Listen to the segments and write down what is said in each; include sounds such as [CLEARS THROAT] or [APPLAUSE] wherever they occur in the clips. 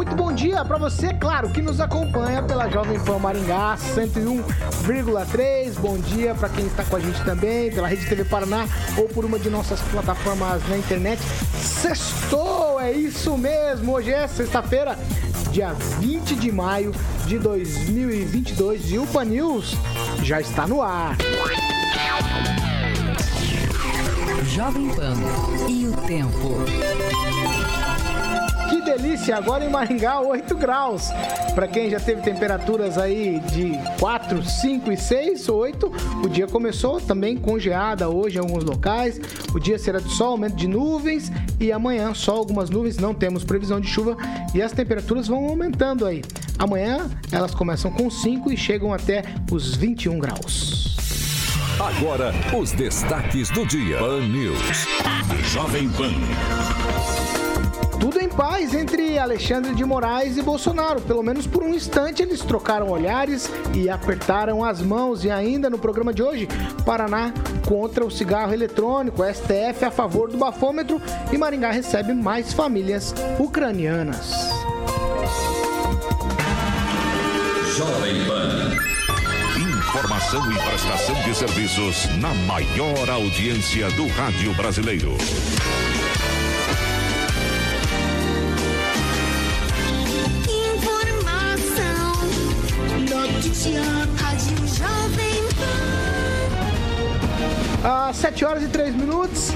Muito bom dia para você, claro, que nos acompanha pela Jovem Pan Maringá 101,3. Bom dia para quem está com a gente também pela Rede TV Paraná ou por uma de nossas plataformas na internet. Sextou, é isso mesmo. Hoje é sexta-feira, dia 20 de maio de 2022 e o Pan News já está no ar. Jovem Pan e o tempo. Que delícia! Agora em Maringá, 8 graus. Para quem já teve temperaturas aí de 4, 5 e 6, 8, o dia começou também congeada hoje em alguns locais. O dia será de sol, aumento de nuvens e amanhã só algumas nuvens, não temos previsão de chuva e as temperaturas vão aumentando aí. Amanhã elas começam com 5 e chegam até os 21 graus. Agora, os destaques do dia. Pan News. Jovem Pan. Tudo em paz entre Alexandre de Moraes e Bolsonaro. Pelo menos por um instante eles trocaram olhares e apertaram as mãos. E ainda no programa de hoje, Paraná contra o cigarro eletrônico, STF a favor do bafômetro e Maringá recebe mais famílias ucranianas. Jovem Pan. Informação e prestação de serviços na maior audiência do rádio brasileiro. 7 horas e 3 minutos.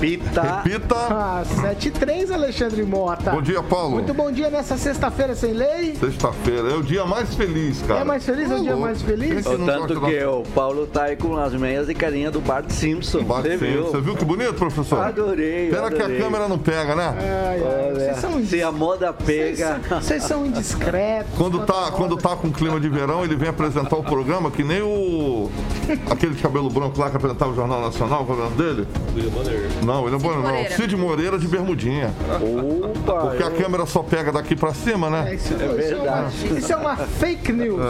Repita. Repita. Ah, 7 e 3, Alexandre Mota. Bom dia, Paulo. Muito bom dia nessa sexta-feira sem lei. Sexta-feira é o dia mais feliz, cara. É mais feliz? É o dia mais feliz? Não tanto que da- o Paulo tá aí com as meias de carinha do Bart Simpson. Bart Você Simpson. viu? Você viu que bonito, professor? Adorei. Pena que a adorei. câmera não pega, né? Ai, ai, Olha, vocês são se a moda Vocês pega. são- Vocês são indiscretos. Quando tá, quando tá com clima de verão, ele vem apresentar o programa que nem o. aquele de cabelo branco lá que apresentava o Jornal Nacional, o nome dele? Não, William Bonner não. Moreira. Cid Moreira de bermudinha. Opa! Porque a câmera só pega daqui pra cima, É, né? isso, isso verdade. É uma, isso é uma fake news.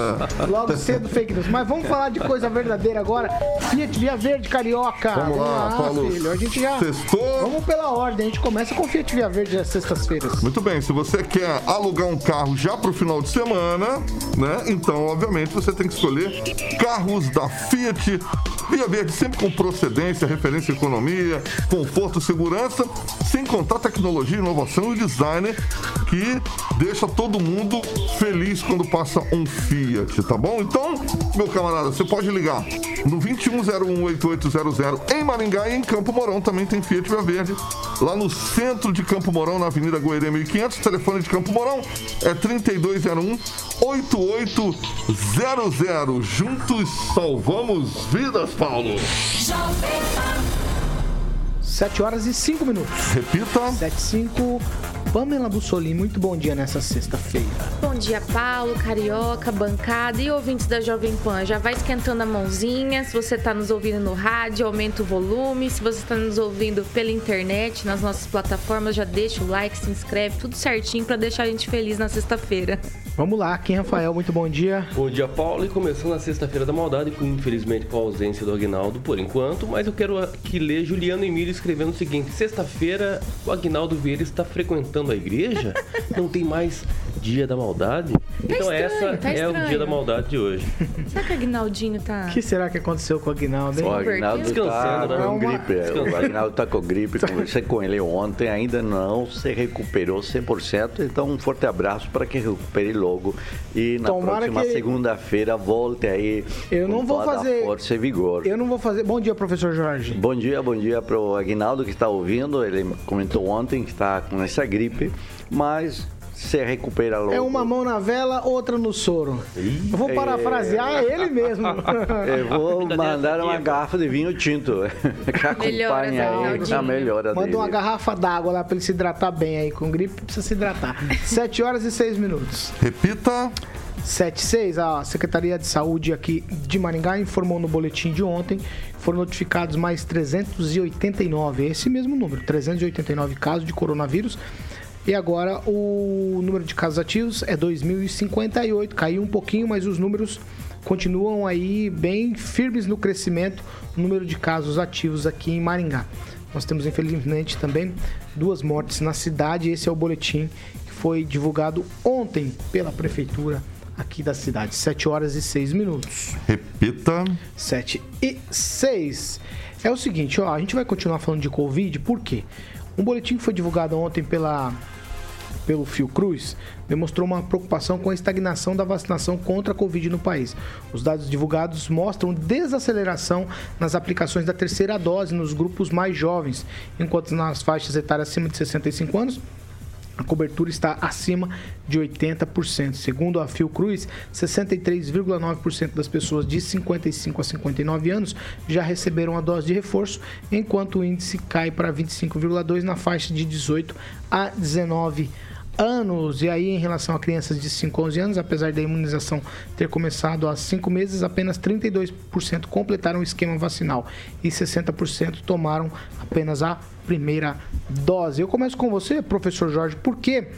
Logo cedo, fake news. Mas vamos falar de coisa verdadeira agora. Fiat Via Verde Carioca. Vamos lá, Ah, Paulo. filho. A gente já. Sextou. Vamos pela ordem. A gente começa com Fiat Via Verde às sextas-feiras. Muito bem, se você quer alugar um carro já para o final de semana, né? Então, obviamente, você tem que escolher carros da Fiat Via Verde, sempre com procedência, referência em economia, conforto, segurança, sem contar tecnologia, inovação e design que deixa todo mundo feliz quando passa um Fiat, tá bom? Então, meu camarada, você pode ligar no 21018800 em Maringá e em Campo Mourão também tem Fiat Via Verde. Lá no centro de Campo Mourão, na Avenida Goiânia 1500, telefone de Campo Mourão é 3201 8800. Juntos salvamos vidas, Paulo. 7 horas e 5 minutos. Repita. 7 e 5. Pamela Bussolini, muito bom dia nessa sexta-feira. Bom dia, Paulo, Carioca, bancada e ouvintes da Jovem Pan. Já vai esquentando a mãozinha. Se você está nos ouvindo no rádio, aumenta o volume. Se você está nos ouvindo pela internet, nas nossas plataformas, já deixa o like, se inscreve, tudo certinho para deixar a gente feliz na sexta-feira. Vamos lá, Kim Rafael, muito bom dia. Bom dia, Paulo. E começando a sexta-feira da maldade, infelizmente com a ausência do Agnaldo por enquanto, mas eu quero aqui ler Juliano Emílio escrevendo o seguinte: Sexta-feira, o Agnaldo Vieira está frequentando a igreja? [LAUGHS] Não tem mais dia da maldade? então, estranho, essa tá é o dia da maldade de hoje. Será que o Agnaldinho tá. O que será que aconteceu com o Aguinaldo, hein? O Agnaldo tá Descansando, né? com Uma- gripe. O Agnaldo tá com gripe. [LAUGHS] Conversei com ele ontem, ainda não se recuperou 100%. Então, um forte abraço para que recupere logo. E na Tomara próxima que- segunda-feira volte aí. Eu não vou fazer- Força e vigor. Eu não vou fazer. Bom dia, professor Jorge. Bom dia, bom dia para o Aguinaldo que está ouvindo. Ele comentou ontem que está com essa gripe, mas se recupera logo. É uma mão na vela, outra no soro. Eu vou parafrasear ele mesmo. [LAUGHS] Eu vou mandar uma garrafa de vinho tinto. [LAUGHS] Que acompanha aí Ronaldinho. a melhora Manda dele. uma garrafa d'água lá pra ele se hidratar bem aí. Com gripe precisa se hidratar. [LAUGHS] 7 horas e 6 minutos. Repita. 7 e 6, a Secretaria de Saúde aqui de Maringá informou no boletim de ontem que foram notificados mais 389, é esse mesmo número, 389 casos de coronavírus. E agora o número de casos ativos é 2.058, caiu um pouquinho, mas os números continuam aí bem firmes no crescimento, o número de casos ativos aqui em Maringá. Nós temos, infelizmente, também duas mortes na cidade. Esse é o boletim que foi divulgado ontem pela prefeitura aqui da cidade. 7 horas e 6 minutos. Repita. 7 e 6. É o seguinte, ó, a gente vai continuar falando de Covid, por quê? Um boletim que foi divulgado ontem pela pelo Fiocruz demonstrou uma preocupação com a estagnação da vacinação contra a Covid no país. Os dados divulgados mostram desaceleração nas aplicações da terceira dose nos grupos mais jovens, enquanto nas faixas etárias acima de 65 anos a cobertura está acima de 80%. Segundo a Fiocruz, 63,9% das pessoas de 55 a 59 anos já receberam a dose de reforço, enquanto o índice cai para 25,2% na faixa de 18 a 19 anos. E aí, em relação a crianças de 5 a 11 anos, apesar da imunização ter começado há 5 meses, apenas 32% completaram o esquema vacinal e 60% tomaram apenas a primeira dose. Eu começo com você, professor Jorge, porque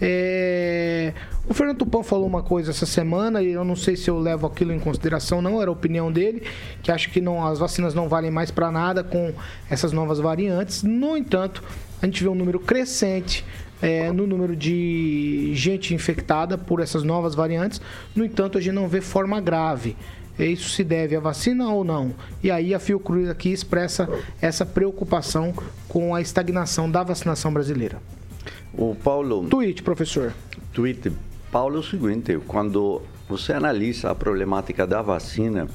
é, o Fernando Tupan falou uma coisa essa semana e eu não sei se eu levo aquilo em consideração, não, era a opinião dele, que acha que não, as vacinas não valem mais para nada com essas novas variantes. No entanto, a gente vê um número crescente é, no número de gente infectada por essas novas variantes. No entanto, a gente não vê forma grave. Isso se deve à vacina ou não? E aí a Fiocruz aqui expressa essa preocupação com a estagnação da vacinação brasileira. O Paulo, Tweet, professor. tweet, Paulo, é o seguinte, quando você analisa a problemática da vacina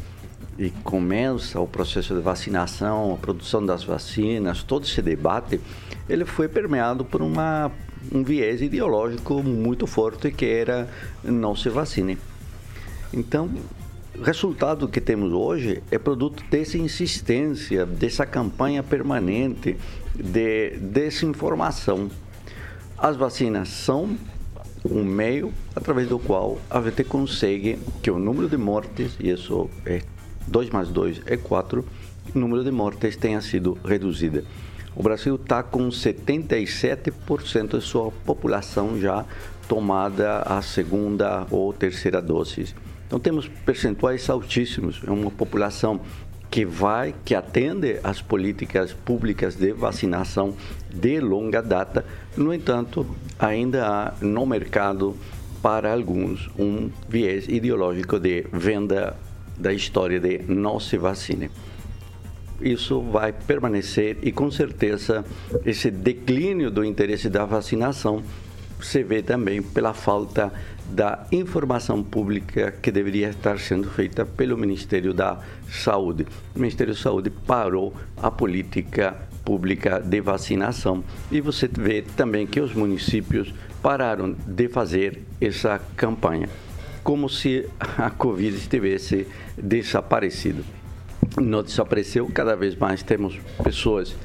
e começa o processo de vacinação, a produção das vacinas, todo esse debate, ele foi permeado por uma, um viés ideológico muito forte que era não se vacine. Então, o resultado que temos hoje é produto dessa insistência, dessa campanha permanente de desinformação. As vacinas são um meio através do qual a gente consegue que o número de mortes, e isso é 2 mais 2 é 4, o número de mortes tenha sido reduzido. O Brasil está com 77% de sua população já tomada a segunda ou terceira dose. Então temos percentuais altíssimos, é uma população que vai, que atende às políticas públicas de vacinação de longa data. No entanto, ainda há no mercado para alguns um viés ideológico de venda da história de não se vacine. Isso vai permanecer e com certeza esse declínio do interesse da vacinação se vê também pela falta da informação pública que deveria estar sendo feita pelo Ministério da Saúde. O Ministério da Saúde parou a política pública de vacinação e você vê também que os municípios pararam de fazer essa campanha, como se a Covid estivesse desaparecido. Não desapareceu, cada vez mais temos pessoas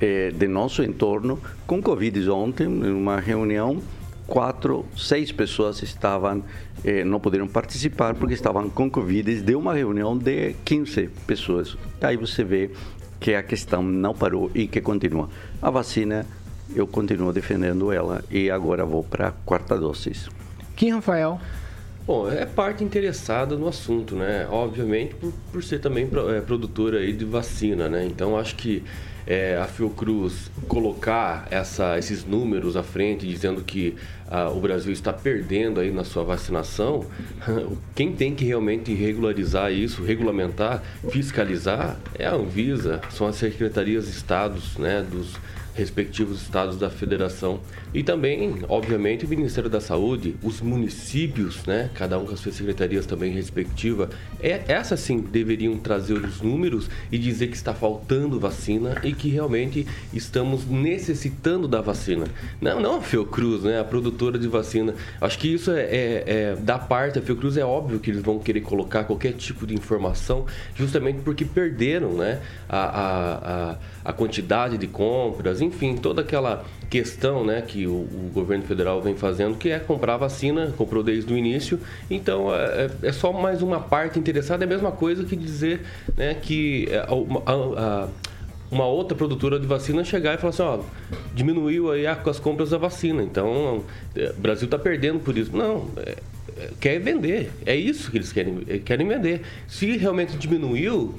eh, de nosso entorno com Covid. Ontem, em uma reunião, quatro, seis pessoas estavam, eh, não puderam participar porque estavam com Covid de uma reunião de 15 pessoas. Aí você vê que a questão não parou e que continua. A vacina, eu continuo defendendo ela e agora vou para a quarta dose. Kim Rafael. Bom, é parte interessada no assunto, né? Obviamente por, por ser também é, produtora aí de vacina, né? Então acho que é, a Fiocruz colocar essa, esses números à frente, dizendo que ah, o Brasil está perdendo aí na sua vacinação, [LAUGHS] quem tem que realmente regularizar isso, regulamentar, fiscalizar é a Anvisa, são as secretarias de estados, né? Dos, respectivos estados da federação e também, obviamente, o Ministério da Saúde, os municípios, né, cada um com as suas secretarias também respectiva, é essa sim deveriam trazer os números e dizer que está faltando vacina e que realmente estamos necessitando da vacina. Não, não a Fiocruz, né, a produtora de vacina. Acho que isso é, é, é da parte da Fiocruz é óbvio que eles vão querer colocar qualquer tipo de informação, justamente porque perderam, né, a, a, a, a quantidade de compras, enfim, toda aquela questão né, que o, o, governo federal vem fazendo, que é comprar vacina, comprou desde o início. Então, é, é, é só mais uma parte interessada. É a mesma coisa que dizer né, que é, a, a, uma outra produtora de vacina chegar e falar assim, ó, diminuiu aí as compras da vacina. Então, é, o Brasil está perdendo por isso. Não, é, é, quer vender. É isso que eles querem, querem vender. Se realmente diminuiu,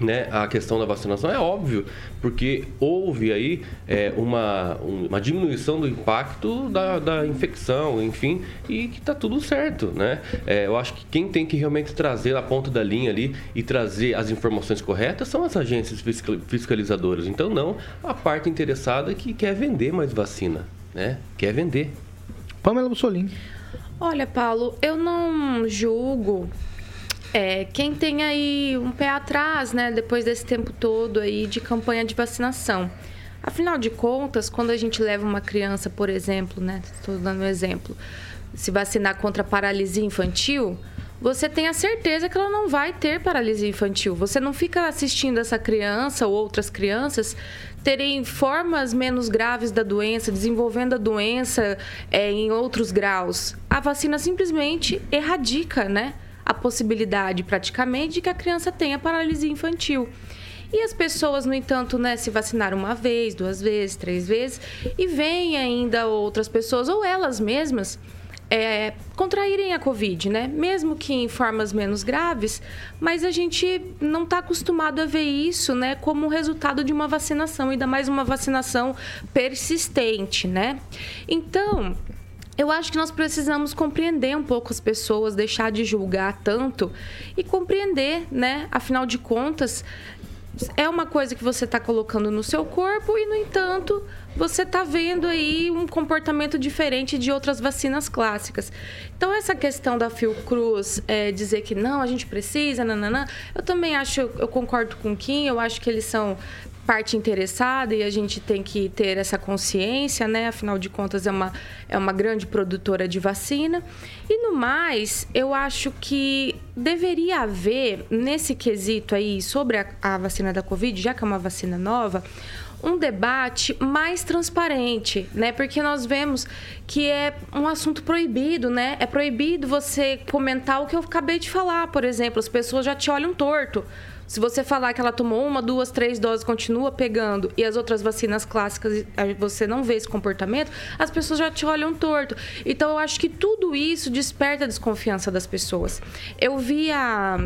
né, a questão da vacinação é óbvio, porque houve aí é, uma, uma diminuição do impacto da, da infecção, enfim, e que está tudo certo, né? É, eu acho que quem tem que realmente trazer a ponta da linha ali e trazer as informações corretas são as agências fiscalizadoras. Então, não a parte interessada que quer vender mais vacina, né? Quer vender. Pamela Bussolini. Olha, Paulo, eu não julgo é, quem tem aí um pé atrás, né, depois desse tempo todo aí de campanha de vacinação. Afinal de contas, quando a gente leva uma criança, por exemplo, né, estou dando um exemplo, se vacinar contra paralisia infantil, você tem a certeza que ela não vai ter paralisia infantil. Você não fica assistindo essa criança ou outras crianças terem formas menos graves da doença, desenvolvendo a doença é, em outros graus. A vacina simplesmente erradica, né? A possibilidade praticamente de que a criança tenha paralisia infantil. E as pessoas, no entanto, né, se vacinaram uma vez, duas vezes, três vezes, e vêm ainda outras pessoas, ou elas mesmas, é, contraírem a Covid, né? Mesmo que em formas menos graves, mas a gente não está acostumado a ver isso, né, como resultado de uma vacinação, ainda mais uma vacinação persistente, né? Então, eu acho que nós precisamos compreender um pouco as pessoas, deixar de julgar tanto e compreender, né? Afinal de contas, é uma coisa que você está colocando no seu corpo e, no entanto, você está vendo aí um comportamento diferente de outras vacinas clássicas. Então, essa questão da Fiocruz é, dizer que não, a gente precisa, nananã, eu também acho, eu concordo com o Kim, eu acho que eles são parte interessada e a gente tem que ter essa consciência, né? Afinal de contas, é uma, é uma grande produtora de vacina. E no mais, eu acho que deveria haver, nesse quesito aí, sobre a, a vacina da Covid, já que é uma vacina nova, um debate mais transparente, né? Porque nós vemos que é um assunto proibido, né? É proibido você comentar o que eu acabei de falar, por exemplo, as pessoas já te olham torto se você falar que ela tomou uma, duas, três doses, continua pegando e as outras vacinas clássicas você não vê esse comportamento, as pessoas já te olham torto. Então eu acho que tudo isso desperta a desconfiança das pessoas. Eu vi a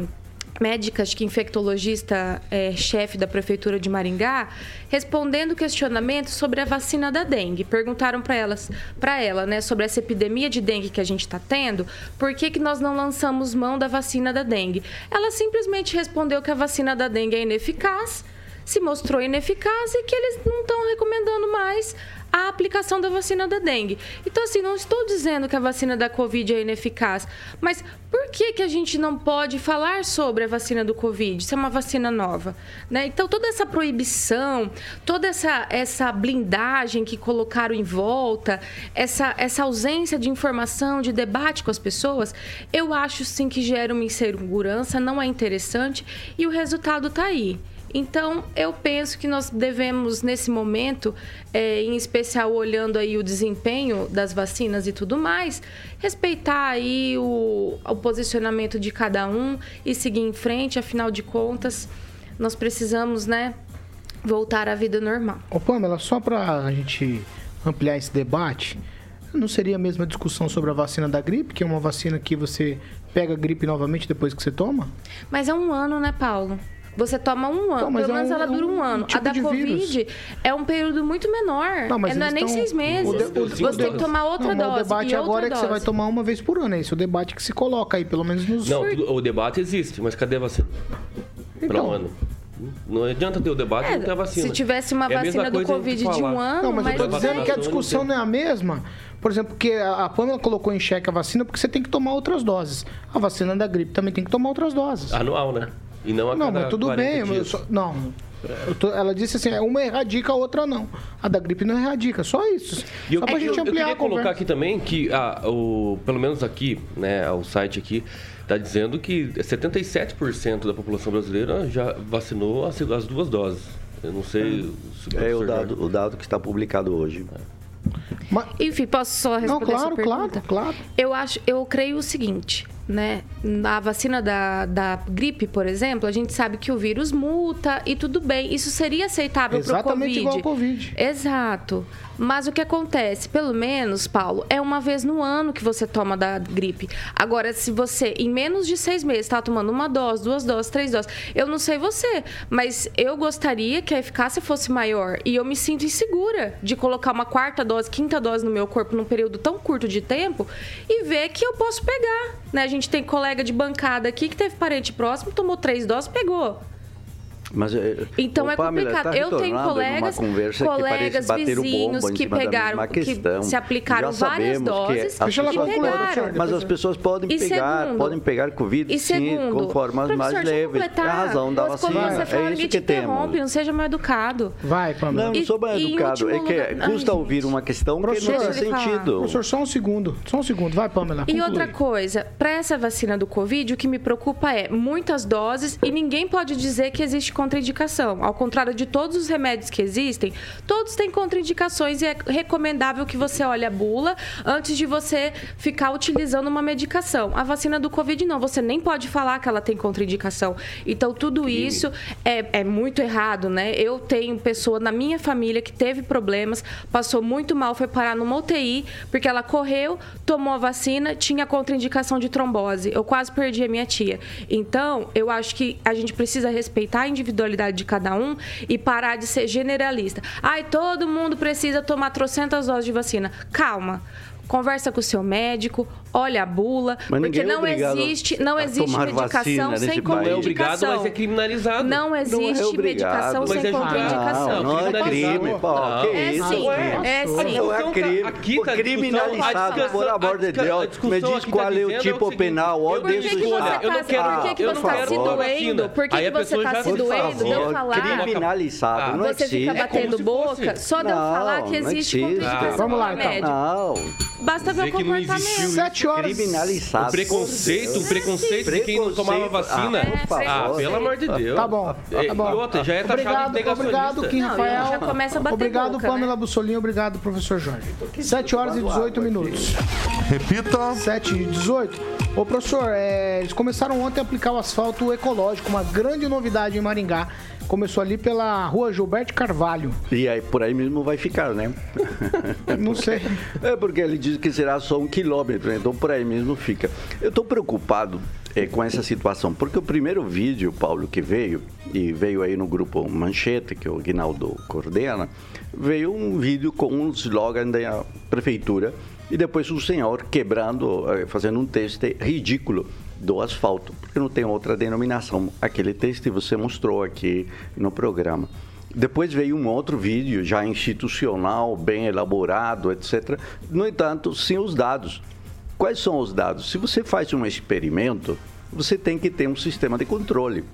médica, acho que infectologista, é, chefe da prefeitura de Maringá, respondendo questionamentos sobre a vacina da dengue. Perguntaram para elas, para ela, né, sobre essa epidemia de dengue que a gente está tendo, por que, que nós não lançamos mão da vacina da dengue? Ela simplesmente respondeu que a vacina da dengue é ineficaz, se mostrou ineficaz e que eles não estão recomendando mais a aplicação da vacina da dengue. Então, assim, não estou dizendo que a vacina da Covid é ineficaz, mas por que, que a gente não pode falar sobre a vacina do Covid? Se é uma vacina nova, né? Então, toda essa proibição, toda essa, essa blindagem que colocaram em volta, essa, essa ausência de informação, de debate com as pessoas, eu acho sim que gera uma insegurança, não é interessante e o resultado está aí. Então, eu penso que nós devemos, nesse momento, é, em especial olhando aí o desempenho das vacinas e tudo mais, respeitar aí o, o posicionamento de cada um e seguir em frente. Afinal de contas, nós precisamos, né, voltar à vida normal. Ô, Pamela, só para a gente ampliar esse debate, não seria a mesma discussão sobre a vacina da gripe, que é uma vacina que você pega a gripe novamente depois que você toma? Mas é um ano, né, Paulo? Você toma um ano, pelo é menos é um, ela dura um ano. Um tipo a da Covid vírus. é um período muito menor. Não, mas é, não é nem estão... seis meses. O de, o, você tem que tomar outra não, dose. O debate agora é que você vai tomar uma vez por ano. É esse o debate que se coloca aí, pelo menos nos. Não, o debate existe, mas cadê você? Então, Para um ano. Não adianta ter o debate e não ter a É, vacina. se tivesse uma É a vacina do a Covid de um ano, Não, mas eu tô mas dizendo não que a discussão não é a mesma. Por exemplo, que a a Pamela colocou em xeque a vacina porque você tem que tomar outras doses. A vacina da gripe também tem que tomar outras doses. Anual, né? E não a não, cada mas tudo 40 bem. mas eu só- não. Eu tô- ela disse assim, uma erradica, a outra não. A da gripe não erradica, só isso. E eu, só pra eu- gente eu ampliar queria a colocar aqui também que, a, o, pelo menos aqui, né, o site aqui, está dizendo que 77% da população brasileira já vacinou as, as duas doses. Eu não sei se É o professor dado, o dado que está publicado hoje. Mas- Enfim, posso só responder não, claro, essa claro, pergunta? claro. Eu acho, eu creio o seguinte, né? Na vacina da, da gripe, por exemplo, a gente sabe que o vírus muta e tudo bem. Isso seria aceitável para o Exatamente Covid. igual ao Covid. Exato. Mas o que acontece, pelo menos, Paulo, é uma vez no ano que você toma da gripe. Agora, se você, em menos de seis meses, está tomando uma dose, duas doses, três doses, eu não sei você, mas eu gostaria que a eficácia fosse maior. E eu me sinto insegura de colocar uma quarta dose, quinta dose no meu corpo num período tão curto de tempo e ver que eu posso pegar. Né? A gente tem colega de bancada aqui que teve parente próximo, tomou três doses, pegou. Mas, eh, Então é Pamela, complicado. tá eu tenho colegas, colegas que vizinhos que pegaram, que questão. se aplicaram Já várias doses que e concluir, pegaram. Mas as pessoas podem E pegar, segundo- podem pegar Covid E sim, segundo, com formas mais leves. É completar. a razão da Quando vacina. você fala, É isso te que interrompe, temos. não seja mal educado. Vai, Pamela. Não, não sou em educado. É que lugar- custa Ai, ouvir uma questão que não Professor, faz sentido. Professor, só um segundo. Só um segundo. Vai, Pamela. E outra coisa, para essa vacina do Covid, o que me preocupa é muitas doses e ninguém pode dizer que existe contraindicação. Ao contrário de todos os remédios que existem, todos têm contraindicações e é recomendável que você olhe a bula antes de você ficar utilizando uma medicação. A vacina do Covid não, você nem pode falar que ela tem contraindicação. Então, tudo isso é, é muito errado, né? Eu tenho pessoa na minha família que teve problemas, passou muito mal, foi parar numa UTI, porque ela correu, tomou a vacina, tinha contraindicação de trombose. Eu quase perdi a minha tia. Então, eu acho que a gente precisa respeitar a individualidade de cada um e parar de ser generalista. Ai, todo mundo precisa tomar trocentas doses de vacina. Calma. Conversa com o seu médico, olha a bula, Mas porque é não obrigado existe, não existe medicação sem país. Não é contraindicação. obrigado, mas é criminalizado. Não existe obrigado. medicação Mas sem é julgado. contraindicação. Não, não é crime. Não. Que É isso? sim, é Mas sim. não é Aqui crime. tá- aqui tá criminalizado, por amor a de Deus. a Me diz qual tá é o tipo é o seguinte, penal, Por que, você Olha, está eu não se, você não doendo? Por que, você está se doendo de eu favor, falar? criminalizado, não Você existe. fica batendo boca só de eu Não, falar que não existe contraindicação vamos lá, do então. remédio. Não, Basta ver o Dizer que não comportamento. existiu Sete horas. criminalizado. O preconceito, o preconceito de quem não tomava vacina. Ah. Ah, pelo amor de Deus. Tá bom, É, tá bom. E outra, já é taxado de Obrigado, obrigado, Kim Não, Rafael. já começa a bater Obrigado, boca, Pamela né? Bussolini. Obrigado, professor Jorge. 7 horas e 18 minutos. Repita. 7 e 18. Ô, professor, é, eles começaram ontem a aplicar o asfalto ecológico, uma grande novidade em Maringá. Começou ali pela rua Gilberto Carvalho. E aí, por aí mesmo vai ficar, né? [LAUGHS] Não sei. É porque ele diz que será só um quilômetro, né? então por aí mesmo fica. Eu estou preocupado é, com essa situação, porque o primeiro vídeo, Paulo, que veio, e veio aí no grupo Manchete, que o Guinaldo coordena, veio um vídeo com um slogan da prefeitura e depois um senhor quebrando, eh, fazendo um teste ridículo do asfalto, porque não tem outra denominação. Aquele teste você mostrou aqui no programa. Depois veio um outro vídeo já institucional, bem elaborado, etc. No entanto, sem os dados. Quais são os dados? Se você faz um experimento, você tem que ter um sistema de controle.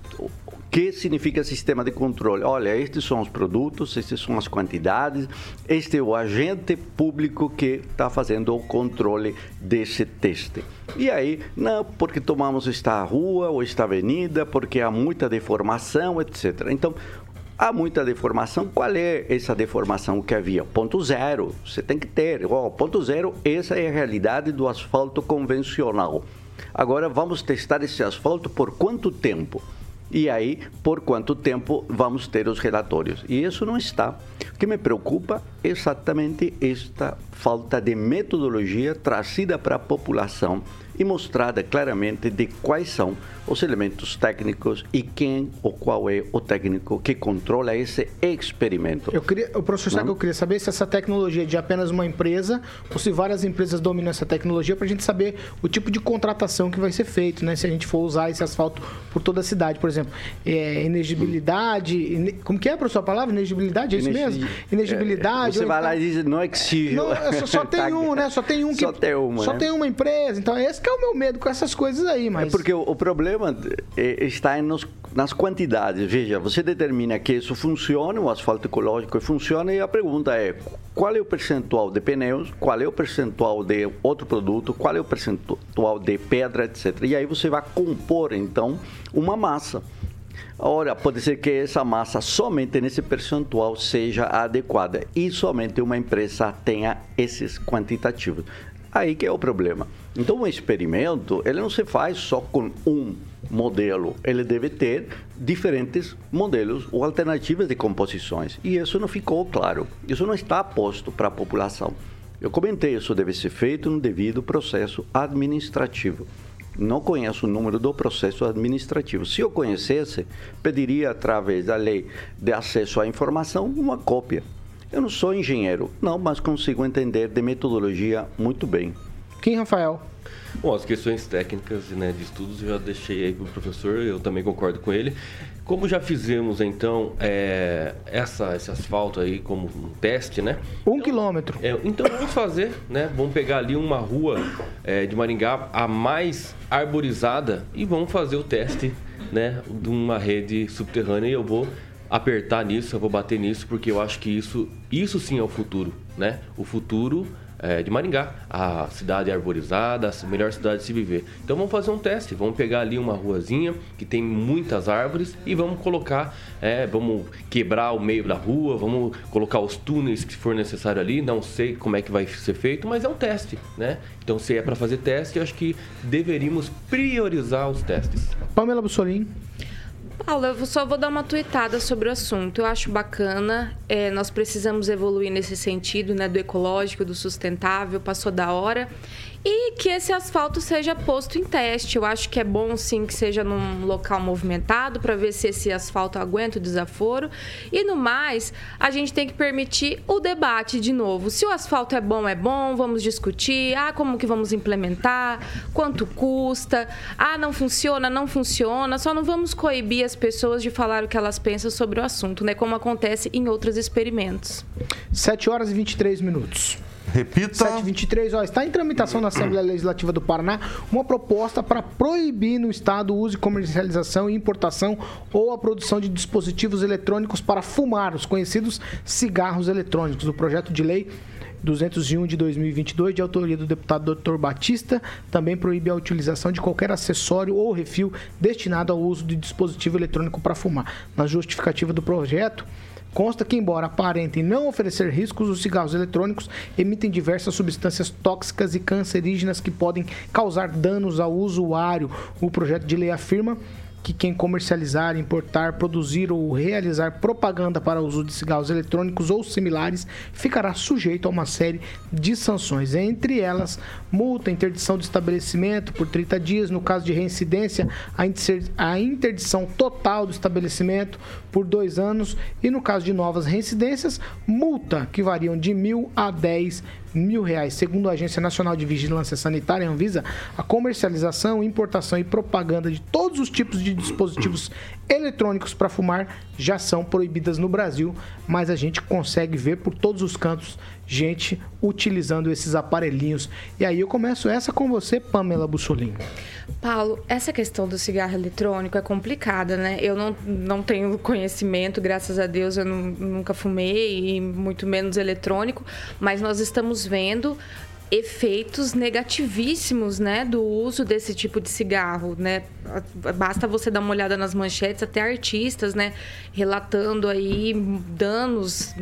Que significa sistema de controle? Olha, estes são os produtos, estas são as quantidades, este é o agente público que está fazendo o controle desse teste. E aí, não, porque tomamos esta rua ou esta avenida, porque há muita deformação, etc. Então, Há muita deformação. Qual é essa deformação que havia? Ponto zero. Você tem que ter. Ó, ponto zero, essa é a realidade do asfalto convencional. Agora vamos testar esse asfalto por quanto tempo? E aí, por quanto tempo vamos ter os relatórios? E isso não está. O que me preocupa é exatamente esta falta de metodologia trazida para a população e mostrada claramente de quais são os elementos técnicos e quem ou qual é o técnico que controla esse experimento. Eu queria, o professor, que eu queria saber se essa tecnologia é de apenas uma empresa ou se várias empresas dominam essa tecnologia para a gente saber o tipo de contratação que vai ser feito, né? Se a gente for usar esse asfalto por toda a cidade, por exemplo, é, inegibilidade, como que é, professor, a palavra? Inegibilidade, é isso Inegi- mesmo? Inegibilidade. É, você vai lá então- e diz, não exige. Não, é só, só [LAUGHS] tem um, né? Só tem um que. Só tem uma, Só né? tem uma empresa. Então, esse que é o meu medo com essas coisas aí, mas. É porque o, o problema é, está nos, nas quantidades. Veja, você determina que isso funciona, o asfalto ecológico funciona, e a pergunta é qual é o percentual de pneus, qual é o percentual de outro produto, qual é o percentual de pedra, etc. E aí você vai compor, então, uma massa. Ora, pode ser que essa massa somente nesse percentual seja adequada e somente uma empresa tenha esses quantitativos. Aí que é o problema. Então, um experimento, ele não se faz só com um modelo, ele deve ter diferentes modelos ou alternativas de composições. E isso não ficou claro. Isso não está posto para a população. Eu comentei, isso deve ser feito no devido processo administrativo. Não conheço o número do processo administrativo. Se eu conhecesse, pediria, através da lei de acesso à informação, uma cópia. Eu não sou engenheiro, não, mas consigo entender de metodologia muito bem. Quem, Rafael? Bom, as questões técnicas né, de estudos eu já deixei aí para o professor, eu também concordo com ele. Como já fizemos, então, é, essa, esse asfalto aí como um teste, né? Um quilômetro. É, então vamos fazer, né? Vamos pegar ali uma rua é, de Maringá, a mais arborizada, e vamos fazer o teste, né? De uma rede subterrânea. E eu vou apertar nisso, eu vou bater nisso, porque eu acho que isso, isso sim é o futuro, né? O futuro é, de Maringá, a cidade arborizada, a melhor cidade de se viver. Então vamos fazer um teste, vamos pegar ali uma ruazinha que tem muitas árvores e vamos colocar, é, vamos quebrar o meio da rua, vamos colocar os túneis que for necessário ali. Não sei como é que vai ser feito, mas é um teste, né? Então se é para fazer teste, eu acho que deveríamos priorizar os testes. Pamela Bussolini. Paula, eu só vou dar uma tuitada sobre o assunto. Eu acho bacana, é, nós precisamos evoluir nesse sentido, né, do ecológico, do sustentável, passou da hora. E que esse asfalto seja posto em teste. Eu acho que é bom, sim, que seja num local movimentado para ver se esse asfalto aguenta o desaforo. E no mais, a gente tem que permitir o debate de novo. Se o asfalto é bom, é bom, vamos discutir. Ah, como que vamos implementar? Quanto custa? Ah, não funciona, não funciona. Só não vamos coibir as pessoas de falar o que elas pensam sobre o assunto, né? Como acontece em outros experimentos. 7 horas e 23 minutos. Repita. 723, ó, está em tramitação na Assembleia Legislativa do Paraná uma proposta para proibir no estado o uso e comercialização e importação ou a produção de dispositivos eletrônicos para fumar, os conhecidos cigarros eletrônicos. O projeto de lei 201 de 2022, de autoria do deputado Dr. Batista, também proíbe a utilização de qualquer acessório ou refil destinado ao uso de dispositivo eletrônico para fumar. Na justificativa do projeto, Consta que, embora aparentem não oferecer riscos, os cigarros eletrônicos emitem diversas substâncias tóxicas e cancerígenas que podem causar danos ao usuário. O projeto de lei afirma que quem comercializar, importar, produzir ou realizar propaganda para uso de cigarros eletrônicos ou similares ficará sujeito a uma série de sanções, entre elas multa, interdição do estabelecimento por 30 dias, no caso de reincidência, a interdição total do estabelecimento por dois anos e no caso de novas reincidências, multa que variam de mil a 10 mil reais. Segundo a Agência Nacional de Vigilância Sanitária, Anvisa, a comercialização, importação e propaganda de todos os tipos de dispositivos eletrônicos para fumar já são proibidas no Brasil, mas a gente consegue ver por todos os cantos gente utilizando esses aparelhinhos. E aí eu começo essa com você, Pamela Bussolini. Paulo, essa questão do cigarro eletrônico é complicada, né? Eu não, não tenho conhecimento, graças a Deus eu nu- nunca fumei, e muito menos eletrônico, mas nós estamos vendo efeitos negativíssimos, né, do uso desse tipo de cigarro, né? Basta você dar uma olhada nas manchetes, até artistas, né, relatando aí danos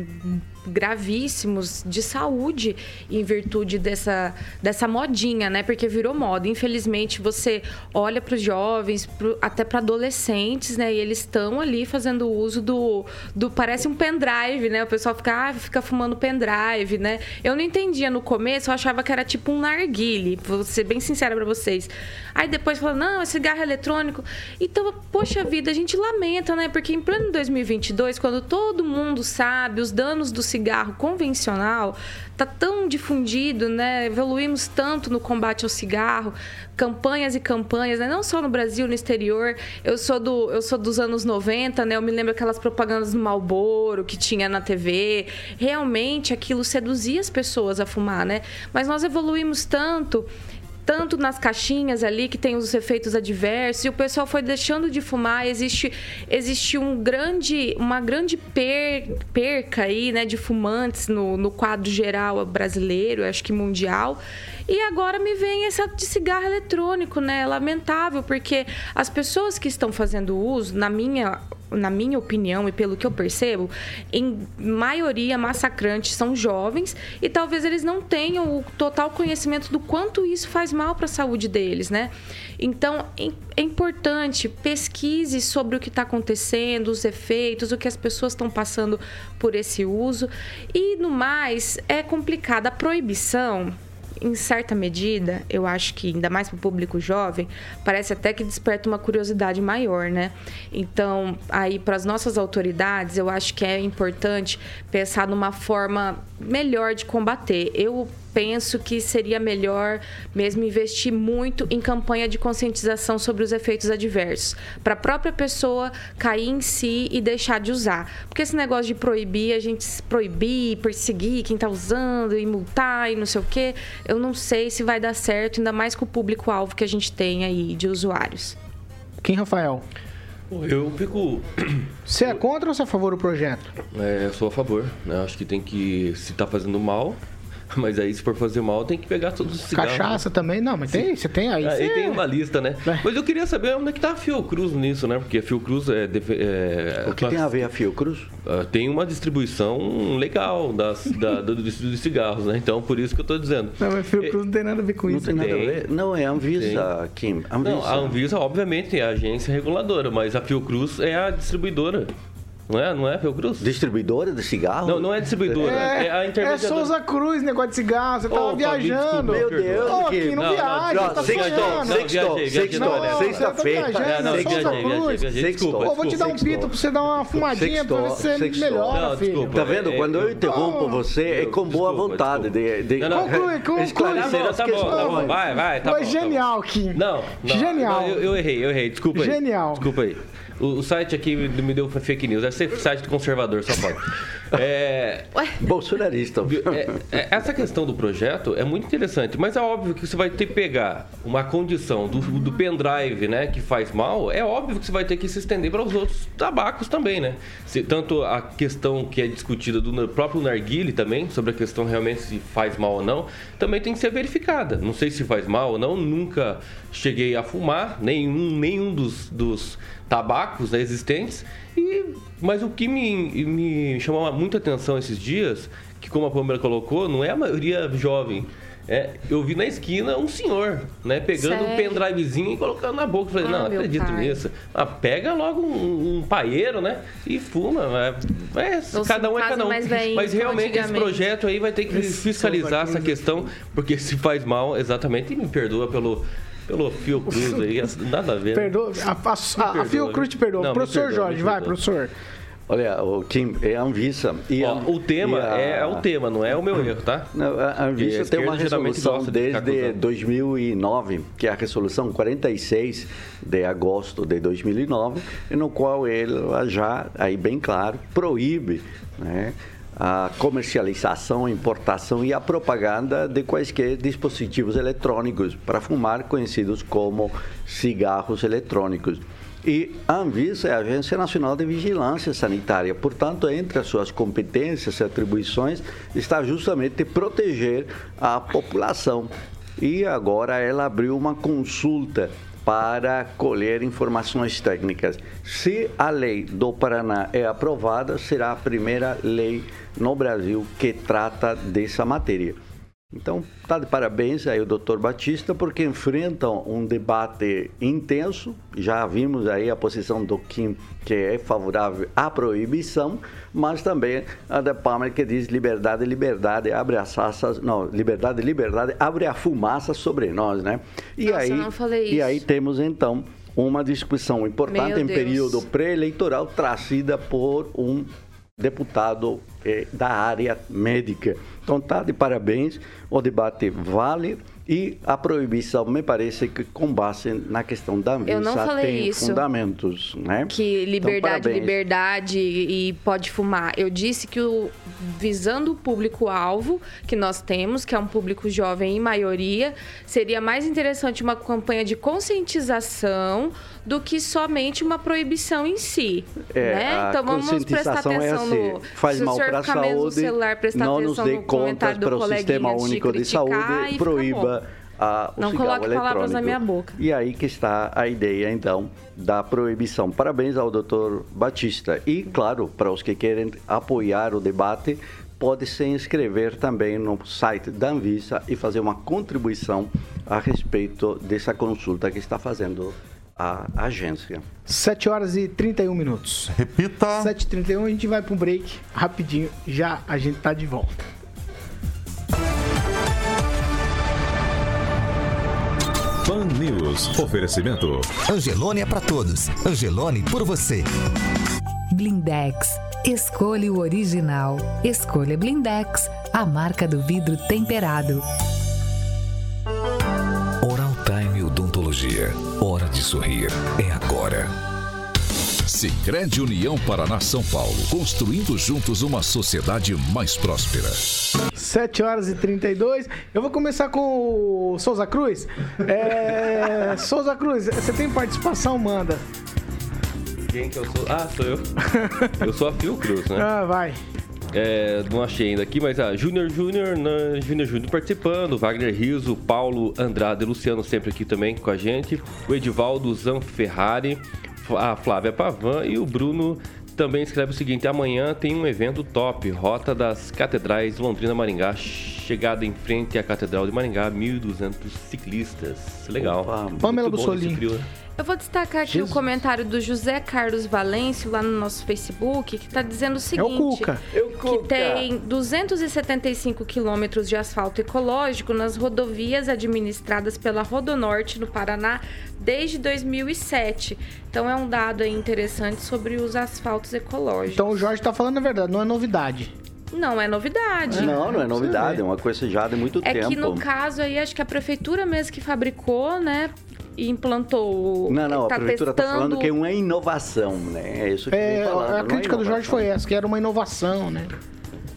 gravíssimos de saúde em virtude dessa, dessa modinha, né? Porque virou moda. Infelizmente, você olha para os jovens, pro, até para adolescentes, né? E eles estão ali fazendo uso do, do. Parece um pendrive, né? O pessoal fica, ah, fica fumando pendrive, né? Eu não entendia no começo, eu achava que era tipo um narguile, vou ser bem sincera para vocês. Aí depois falou, não, é cigarro eletrônico. Então, poxa vida, a gente lamenta, né? Porque em pleno 2022, quando todo mundo sabe os danos do cigarro convencional, tá tão difundido, né? Evoluímos tanto no combate ao cigarro, campanhas e campanhas, né? Não só no Brasil, no exterior. Eu sou do eu sou dos anos 90, né? Eu me lembro aquelas propagandas do Marlboro que tinha na TV. Realmente aquilo seduzia as pessoas a fumar, né? Mas nós evoluímos tanto tanto nas caixinhas ali que tem os efeitos adversos e o pessoal foi deixando de fumar existe existe um grande uma grande per, perca aí né de fumantes no, no quadro geral brasileiro acho que mundial e agora me vem essa de cigarro eletrônico, né? Lamentável, porque as pessoas que estão fazendo uso, na minha na minha opinião e pelo que eu percebo, em maioria massacrantes são jovens e talvez eles não tenham o total conhecimento do quanto isso faz mal para a saúde deles, né? Então é importante pesquise sobre o que está acontecendo, os efeitos, o que as pessoas estão passando por esse uso e no mais é complicada a proibição em certa medida, eu acho que ainda mais para o público jovem, parece até que desperta uma curiosidade maior, né? Então, aí para as nossas autoridades, eu acho que é importante pensar numa forma melhor de combater. Eu penso que seria melhor mesmo investir muito em campanha de conscientização sobre os efeitos adversos, para a própria pessoa cair em si e deixar de usar. Porque esse negócio de proibir, a gente proibir, perseguir quem está usando e multar e não sei o quê, eu não sei se vai dar certo, ainda mais com o público-alvo que a gente tem aí de usuários. Quem, Rafael? Eu fico. [CLEARS THROAT] Você é contra ou você é a favor do projeto? É, eu sou a favor. Né? Acho que tem que. Se está fazendo mal, [LAUGHS] Mas aí, se for fazer mal, tem que pegar todos os cigarros. Cachaça também? Não, mas tem, você tem aí. Aí tem uma lista, né? É. Mas eu queria saber onde é que tá a Fiocruz nisso, né? Porque a Fiocruz é... é o que tem a ver a Fiocruz? Uh, tem uma distribuição legal das, da, do, dos cigarros, né? Então, por isso que eu tô dizendo. Não, mas a Fiocruz é, não tem nada a ver com não isso. Tem nada a ver. Não, é a Anvisa, Kim. Anvisa. Não, a Anvisa, obviamente, é a agência reguladora, mas a Fiocruz é a distribuidora. Não é, não é Fiocruz? Distribuidora de cigarro? Não, não é distribuidora. É, é a intermediadora. É Souza Cruz, negócio de cigarro. Você tava viajando. Meu Deus. Ô, que não, não viaja, tá sonhando. Sextou, sextou. Sexta-feira. Souza Cruz. Desculpa, vou te dar um pito pra você dar uma fumadinha pra ver se você melhora, filho. Tá vendo? Quando eu interrompo você, é com boa vontade. Conclui, conclui. Esclarecer tá bom, tá bom. Vai, vai, tá bom. Foi genial, Kim. Não, Genial. Eu errei, eu errei. Desculpa aí. Genial. Desculpa aí. O, o, site aqui me deu fake news. Deve ser site do conservador, só pode. [LAUGHS] É, Bolsonarista. É, é, essa questão do projeto é muito interessante, mas é óbvio que você vai ter que pegar uma condição do, do pendrive, né, que faz mal, é óbvio que você vai ter que se estender para os outros tabacos também, né? Se, tanto a questão que é discutida do próprio narguile também, sobre a questão realmente se faz mal ou não, também tem que ser verificada. Não sei se faz mal ou não, nunca cheguei a fumar nenhum, nenhum dos, dos tabacos né, existentes. E, mas o que me, me chamou muita atenção esses dias, que como a Pâmela colocou, não é a maioria jovem. É, eu vi na esquina um senhor, né, pegando Sério? um pendrivezinho e colocando na boca. Falei, ah, não, acredito pai. nisso. Ah, pega logo um, um paeiro, né? E fuma. É, é cada um é cada um. Mas realmente esse projeto aí vai ter que fiscalizar essa questão, porque se faz mal, exatamente, e me perdoa pelo pelo Fiocruz aí, [LAUGHS] nada a ver. Né? Perdoa, a, a, a, a Fiocruz te perdoa. Não, professor perdoa, Jorge, vai, professor. Olha, o Kim, é a Anvisa. E Ó, a, o tema a, é, é, o tema, não é o meu erro, tá? Não, a Anvisa tem uma resolução desde 2009, que é a resolução 46 de agosto de 2009, no qual ela já, aí bem claro, proíbe né, a comercialização, a importação e a propaganda de quaisquer dispositivos eletrônicos para fumar, conhecidos como cigarros eletrônicos. E a Anvisa é a Agência Nacional de Vigilância Sanitária, portanto, entre as suas competências e atribuições está justamente proteger a população. E agora ela abriu uma consulta para colher informações técnicas. Se a lei do Paraná é aprovada, será a primeira lei no Brasil que trata dessa matéria. Então, está de parabéns aí o doutor Batista, porque enfrentam um debate intenso. Já vimos aí a posição do Kim, que é favorável à proibição, mas também a da Palmer, que diz liberdade, liberdade, abre as assas, não, liberdade, liberdade, abre a fumaça sobre nós, né? E Nossa, aí, não falei isso. E aí temos então uma discussão importante em período pré-eleitoral trazida por um deputado eh, da área médica. Então tá de parabéns, o debate vale e a proibição me parece que com base na questão da Anvisa Eu não falei tem isso, fundamentos, né? Que Então, liberdade, parabéns. liberdade e pode fumar. Eu disse que o, visando o público-alvo que nós temos, que é um público jovem em maioria, seria mais interessante uma campanha de conscientização do que somente uma proibição em si. É, né? Então vamos prestar é atenção assim, no. faz se mal para a saúde, celular, não nos dê contas para o Sistema Único de, Saúde, e proíba a, o Não cigarro coloque palavras na minha boca. E aí que está a ideia, então, da proibição. Parabéns ao doutor Batista. E, claro, para os que querem apoiar o debate, pode se inscrever também no site da Anvisa e fazer uma contribuição a respeito dessa consulta que está fazendo a agência. 7 horas e 31 minutos. Repita. 7h31 a gente vai para um break rapidinho. Já a gente tá de volta. Pan News. Oferecimento. Angelone é pra todos. Angelone por você. Blindex. Escolha o original. Escolha Blindex, a marca do vidro temperado. Odontologia. Hora de sorrir. É agora. Sicredi União Paraná São Paulo. Construindo juntos uma sociedade mais próspera. 7 horas e 32. Eu vou começar com o Souza Cruz. É, [LAUGHS] Souza Cruz, você tem participação, manda. Quem que eu sou? Ah, sou eu. [LAUGHS] Eu sou a Fiocruz, né? Ah, vai. É, não achei ainda aqui, mas a Júnior Júnior, né, Júnior Júnior participando, Wagner Riso, Paulo Andrade, Luciano sempre aqui também com a gente, o Edivaldo Zanferrari, a Flávia Pavan e o Bruno também escreve o seguinte: amanhã tem um evento top, Rota das Catedrais Londrina Maringá, chegada em frente à Catedral de Maringá, 1.200 ciclistas. Legal. Opa, Pamela frio, né? Eu vou destacar aqui Jesus. o comentário do José Carlos Valêncio lá no nosso Facebook, que está dizendo o É seguinte. o Cuca. que tem 275 quilômetros de asfalto ecológico nas rodovias administradas pela Rodonorte no Paraná desde 2007. Então é um dado aí interessante sobre os asfaltos ecológicos. Então o Jorge tá falando a verdade, não é novidade. não é novidade. Não, não é novidade, é uma coisa já de muito É tempo. que no caso aí acho que a prefeitura mesmo que fabricou, né, e implantou. Não, não, a tá prefeitura está testando- falando que é uma inovação, né? É isso que É, falando. a é crítica do Jorge foi essa, que era uma inovação, né?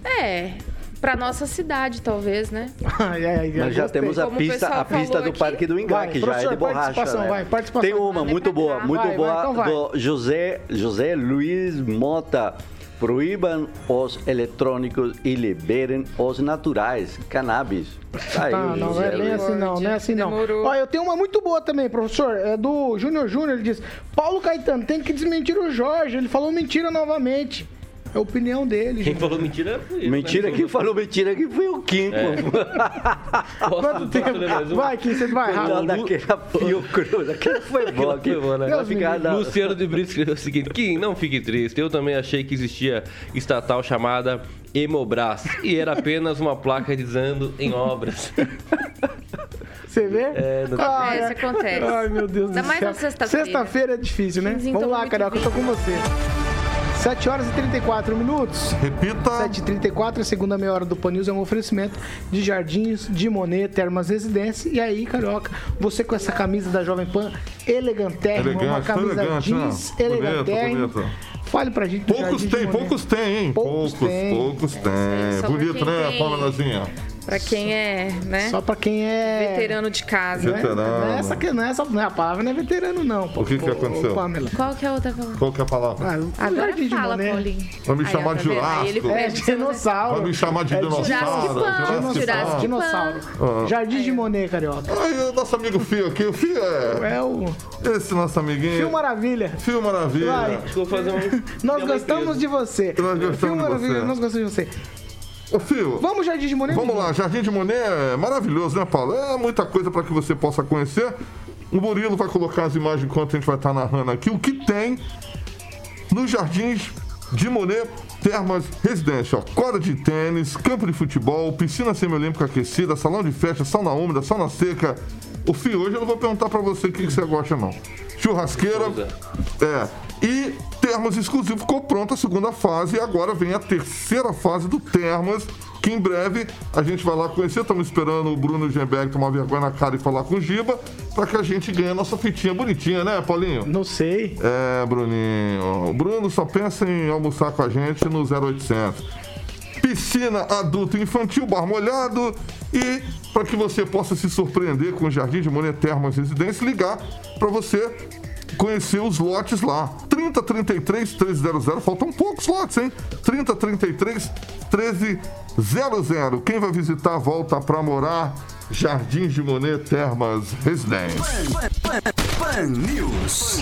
É, pra nossa cidade, talvez, né? [LAUGHS] Ai, ai, ai, Nós já gostei. temos a Como pista, a pista falou do aqui. Parque do Ingá, Vai, que já é de borracha. participação, né? vai, participação. Tem uma muito boa, muito Vai, vai, boa então vai. do José, José Luiz Mota. Proíbam os eletrônicos e liberem os naturais, cannabis. Tá aí, o não, não é bem Luiz. assim não, não é assim não. Demorou. Ó, eu tenho uma muito boa também, professor, é do Júnior Júnior, ele diz, Paulo Caetano, tem que desmentir o Jorge, ele falou mentira novamente. É a opinião dele, Quem gente. falou mentira foi ele, Mentira, né? quem falou mentira aqui foi o Kim. [LAUGHS] Posso- Quanto tempo? mais? Vai, Kim, você vai Não, rápido. daquela Pio Cruz, aquela foi boa. Aquela foi boa, né? Ficar na- Luciano de Brito escreveu o seguinte: Kim, não fique triste. Eu também achei que existia estatal chamada Hemobras e era apenas uma placa dizendo em obras. [LAUGHS] Você vê? É, não- Acontece, acontece. Ai, meu Deus Ainda do mais céu. na sexta-feira. Sexta-feira é difícil, né? Vamos lá, Carioca, eu tô com você. 7 horas e 34 minutos. Repita. 7h34, a segunda meia hora do Pan News é um oferecimento de Jardins, de Monet, Termas Residência. E aí, Carioca, você com essa camisa da Jovem Pan, elegantérrima, uma Elegante, tá camisa elegante, jeans, né? elegantérrima. Bonito, bonito. Fale pra gente Poucos tem, poucos tem, hein? Poucos Poucos, tem. poucos tem. Bonito, né, tem- Pamelazinha? Pra quem é, né? Só pra quem é. Veterano de casa. Não é- Veterano. Não é essa, que- não é essa não é a palavra, não é veterano, não. pô. O que que Ô, aconteceu? ô, Pamela. Qual que é a outra palavra? Qual que é a palavra? Ah, Agora Jardim de fala, Monet. Paulinho. Vai me chamar de tá Jurássico. ele É, dinossauro. Vai me chamar de É dinossauro. Jurassic Dinossauro. Ah. Jardim de Monet, carioca. Aí, o nosso amigo Fio aqui, o Fio é. É o Esse nosso amiguinho. Fio Maravilha. Fio Maravilha. Vai. Que vou fazer um. Nós gostamos de você. Nós gostamos Fio de Maravilha, você. nós gostamos de você. Ô, Fio. Vamos, Jardim de Monet? Vamos lá, Jardim de Monet é maravilhoso, né, Paulo? É muita coisa para que você possa conhecer. O Murilo vai colocar as imagens enquanto a gente vai estar narrando aqui. O que tem nos Jardins de Monet Termas Residência, ó. Quadra de tênis, campo de futebol, piscina semiolímpica aquecida, salão de festa, sauna úmida, sauna seca. O Fio, hoje eu não vou perguntar para você o que, que você gosta, não. Churrasqueira. É. E Termas Exclusivo ficou pronta a segunda fase e agora vem a terceira fase do Termas, que em breve a gente vai lá conhecer. Estamos esperando o Bruno Gemberg tomar vergonha na cara e falar com o Giba, para que a gente ganhe a nossa fitinha bonitinha, né, Paulinho? Não sei. É, Bruninho. O Bruno só pensa em almoçar com a gente no 0800. Piscina adulto e infantil, bar molhado e para que você possa se surpreender com o Jardim de Monet Termas Residência, ligar para você conhecer os lotes lá. 3033 1300, faltam poucos lotes, hein? 3033 1300. Quem vai visitar volta para morar. Jardim de Monet Termas Residência. Pan News.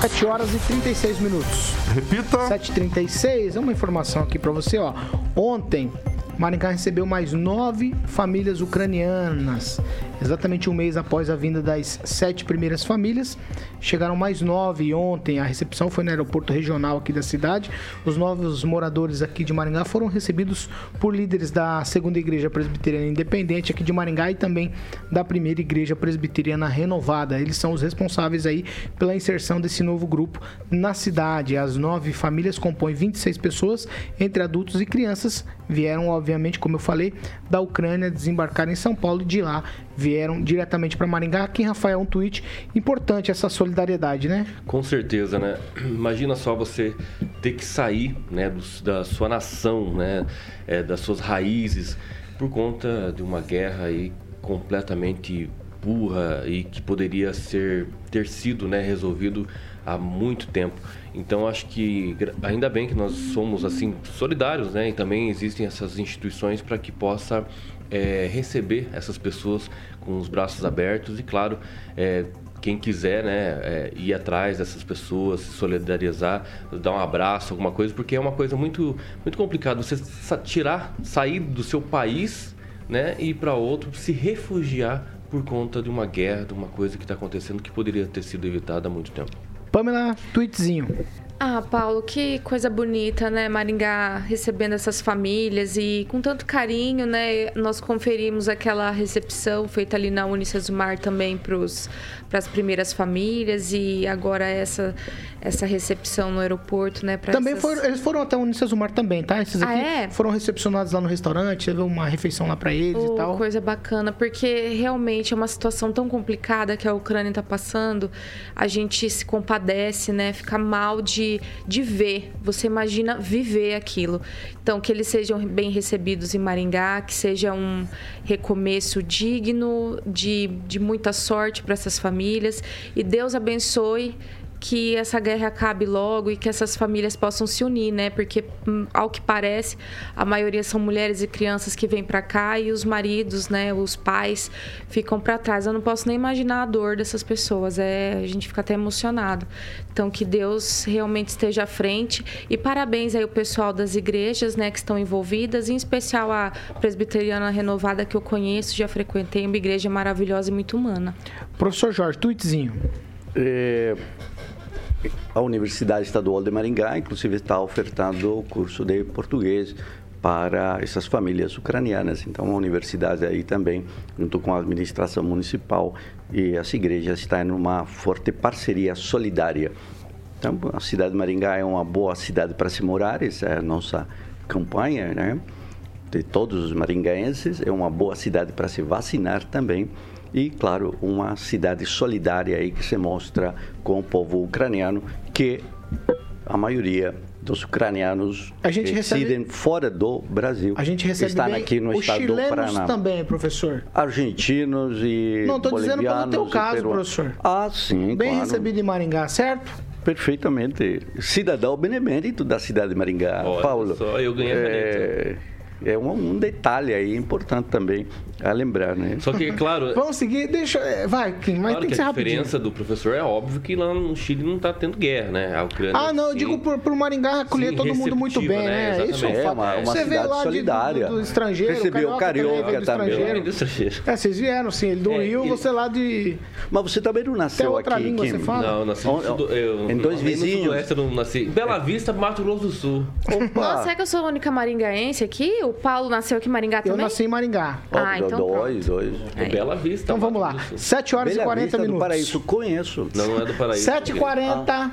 7 horas e 36 minutos. Repita. 7h36, é uma informação aqui pra você, ó. Ontem, Maringá recebeu mais nove famílias ucranianas. Exatamente um mês após a vinda das sete primeiras famílias, chegaram mais nove ontem. A recepção foi no aeroporto regional aqui da cidade. Os novos moradores aqui de Maringá foram recebidos por líderes da Segunda Igreja Presbiteriana Independente aqui de Maringá e também da Primeira Igreja Presbiteriana Renovada. Eles são os responsáveis aí pela inserção desse novo grupo na cidade. As nove famílias compõem 26 pessoas, entre adultos e crianças. Vieram, obviamente, como eu falei, da Ucrânia, desembarcaram em São Paulo e de lá vieram diretamente para Maringá. Aqui, Rafael, um tweet importante essa solidariedade, né? Com certeza, né? Imagina só você ter que sair né, do- da sua nação, né, é, das suas raízes, por conta de uma guerra aí completamente burra e que poderia ser ter sido né, resolvido há muito tempo. Então acho que ainda bem que nós somos assim solidários, né? E também existem essas instituições para que possa é, receber essas pessoas com os braços abertos e claro é, quem quiser né, é, ir atrás dessas pessoas, se solidarizar, dar um abraço, alguma coisa, porque é uma coisa muito, muito complicada. Você tirar, sair do seu país né, e ir para outro, se refugiar por conta de uma guerra, de uma coisa que está acontecendo que poderia ter sido evitada há muito tempo. Pamela, tweetzinho. Ah, Paulo, que coisa bonita, né? Maringá recebendo essas famílias e com tanto carinho, né? Nós conferimos aquela recepção feita ali na Unicesumar também para as primeiras famílias e agora essa, essa recepção no aeroporto, né? Também essas- foram, eles foram até o Unicesumar também, tá? Esses Ah, aqui é? foram recepcionados lá no restaurante, teve uma refeição lá pra eles Oh, e tal. Coisa bacana, porque realmente é uma situação tão complicada que a Ucrânia está passando. A gente se compadece, né? Fica mal de, de ver. Você imagina viver aquilo. Então, que eles sejam bem recebidos em Maringá, que seja um recomeço digno, de, de muita sorte para essas famílias. E Deus abençoe que essa guerra acabe logo e que essas famílias possam se unir, né? Porque hum, ao que parece, a maioria são mulheres e crianças que vêm para cá e os maridos, né, os pais ficam para trás. Eu não posso nem imaginar a dor dessas pessoas. É, a gente fica até emocionado. Então que Deus realmente esteja à frente e parabéns aí o pessoal das igrejas, né, que estão envolvidas, em especial a Presbiteriana Renovada que eu conheço, já frequentei, uma igreja maravilhosa e muito humana. Professor Jorge, tweetzinho. É, a Universidade Estadual de Maringá, inclusive, está ofertando o curso de português para essas famílias ucranianas. Então, a universidade aí também, junto com a administração municipal e as igrejas, está em uma forte parceria solidária. Então, a cidade de Maringá é uma boa cidade para se morar, essa é a nossa campanha, né? De todos os maringaenses, é uma boa cidade para se vacinar também e, claro, uma cidade solidária aí que se mostra com o povo ucraniano, que a maioria dos ucranianos A gente residem recebe- fora do Brasil. A gente recebe estão bem aqui no os estado do chilenos Paraná. também, professor. Argentinos e Não, tô dizendo pelo bolivianos teu caso, peruanos. professor. Ah, sim, Bem claro. recebido em Maringá, certo? Perfeitamente. Cidadão benemérito da cidade de Maringá. Olha Paulo. só, eu ganhei é, é um, um detalhe aí importante também a lembrar, né? Só que, claro, Vamos seguir, deixa. é, Vai, Kim, mas claro tem que que ser a rapidinho. diferença do professor é óbvio que lá no Chile não está tendo guerra, né? A Ucrânia. Ah, não, eu sim. digo pro, pro Maringá acolher todo mundo muito bem, né? né? Isso Exatamente. é, É uma, uma Você vê lá de- solidária. do, do estrangeiro, Recebeu o Carioca veio do também. estrangeiro. Do estrangeiro. É, vocês vieram, sim, ele do É, Rio, ele- você lá de. Mas você também não nasceu outra aqui, língua Kim? você fala? Não, eu nasci no sudo, eu, em dois vizinhos. No eu não nasci. Em Bela Vista, Mato Grosso do Sul. Opa! Nossa, será que eu sou a única maringaense aqui? O Paulo nasceu aqui em Maringá Eu também? nasci em Maringá. Ó, Ah, então dois, dois. É Bela Vista. Então vamos lá. Mato Grosso do Sul. 7 horas Bela e 40 Vista do minutos. Paraíso, conheço. Não, não é do Paraíso. 7 h 40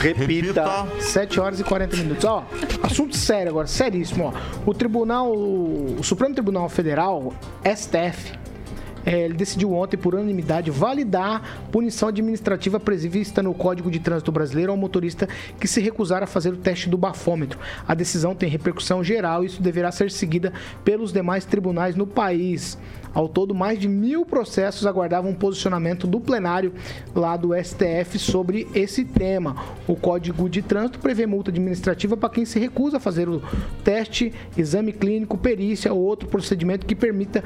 Repita. Repita. 7 horas e 40 minutos. Ó, assunto sério agora, seríssimo. Ó. O Tribunal, o Supremo Tribunal Federal, STF, é, ele decidiu ontem, por unanimidade, validar punição administrativa prevista no Código de Trânsito Brasileiro ao motorista que se recusar a fazer o teste do bafômetro. A decisão tem repercussão geral e isso deverá ser seguida pelos demais tribunais no país. Ao todo, mais de mil processos aguardavam posicionamento do plenário lá do STF sobre esse tema. O Código de Trânsito prevê multa administrativa para quem se recusa a fazer o teste, exame clínico, perícia ou outro procedimento que permita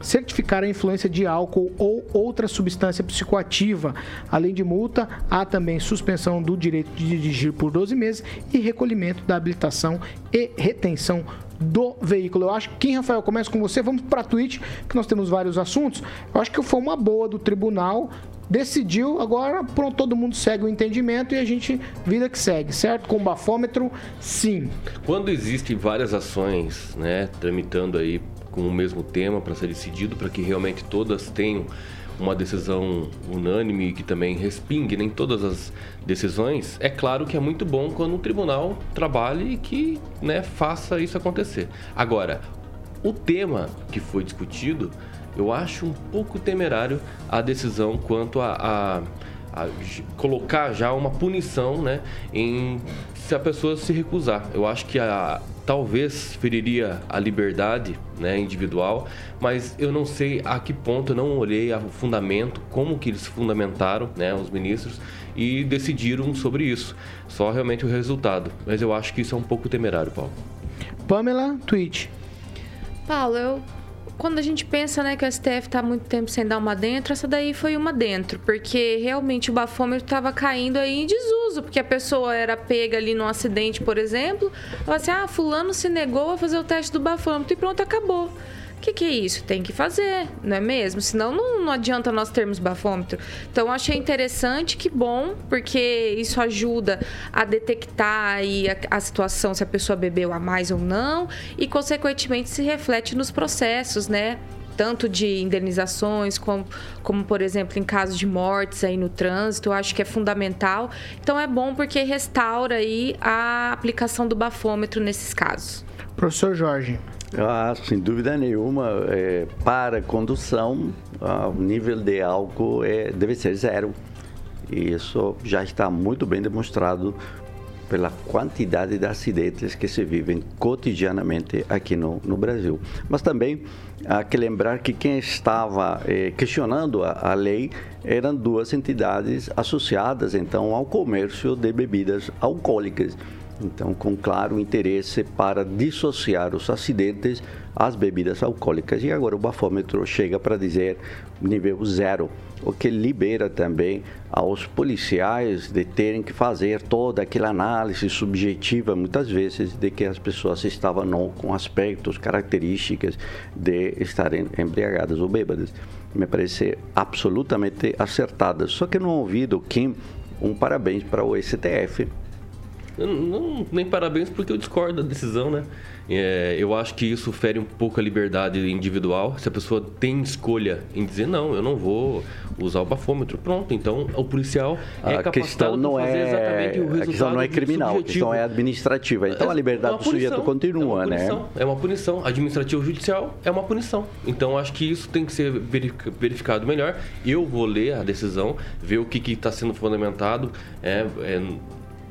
certificar a influência de álcool ou outra substância psicoativa. Além de multa, há também suspensão do direito de dirigir por 12 meses e recolhimento da habilitação e retenção do veículo. Eu acho que, quem, Rafael, começa com você. Vamos para a Twitch, que nós temos vários assuntos. Eu acho que foi uma boa do tribunal. Decidiu, agora pronto, todo mundo segue o entendimento e a gente vida que segue, certo? Com bafômetro, sim. Quando existem várias ações, né, tramitando aí com o mesmo tema para ser decidido, para que realmente todas tenham uma decisão unânime e que também respingue em todas as decisões, é claro que é muito bom quando o tribunal trabalhe e que né, faça isso acontecer. Agora, o tema que foi discutido, eu acho um pouco temerário a decisão quanto a, a- a colocar já uma punição, né, em se a pessoa se recusar. Eu acho que a, talvez feriria a liberdade, né, individual, mas eu não sei a que ponto, eu não olhei o fundamento, como que eles fundamentaram, né, os ministros e decidiram sobre isso. Só realmente o resultado. Mas eu acho que isso é um pouco temerário, Paulo. Pamela, tweet. Paulo, eu, quando a gente pensa né, que o STF está muito tempo sem dar uma dentro, essa daí foi uma dentro, porque realmente o bafômetro estava caindo aí em desuso, porque a pessoa era pega ali num acidente, por exemplo, ela assim, ah, fulano se negou a fazer o teste do bafômetro e pronto, acabou. O que, que é isso? Tem que fazer, não é mesmo? Senão não, não adianta nós termos bafômetro. Então achei interessante, que bom, porque isso ajuda a detectar aí a, a situação se a pessoa bebeu a mais ou não e consequentemente se reflete nos processos, né? Tanto de indenizações, como, como por exemplo em casos de mortes aí no trânsito, eu acho que é fundamental. Então é bom porque restaura aí a aplicação do bafômetro nesses casos. Professor Jorge. Ah, sem dúvida nenhuma, é, para condução, ah, o nível de álcool é, deve ser zero. E isso já está muito bem demonstrado pela quantidade de acidentes que se vivem cotidianamente aqui no, no Brasil. Mas também há que lembrar que quem estava eh, questionando a, a lei eram duas entidades associadas então ao comércio de bebidas alcoólicas. Então, com claro interesse para dissociar os acidentes às bebidas alcoólicas. E agora o bafômetro chega para dizer nível zero, o que libera também aos policiais de terem que fazer toda aquela análise subjetiva, muitas vezes, de que as pessoas estavam não com aspectos, características de estarem embriagadas ou bêbadas. Me parece absolutamente acertada. Só que não ouvi do Kim um parabéns para o STF Não, nem parabéns porque eu discordo da decisão, né? É, eu acho que isso fere um pouco a liberdade individual. Se a pessoa tem escolha em dizer não, eu não vou usar o bafômetro, pronto. Então o policial é a capacitado questão não para fazer é exatamente o resultado a questão não é criminal, a questão é administrativa. Então É a liberdade uma do sujeito punição, continua, é né? punição, É uma punição. Administrativo judicial é uma punição. Então acho que isso tem que ser verific- verificado melhor. Eu vou ler a decisão, ver o que está sendo fundamentado. É, é,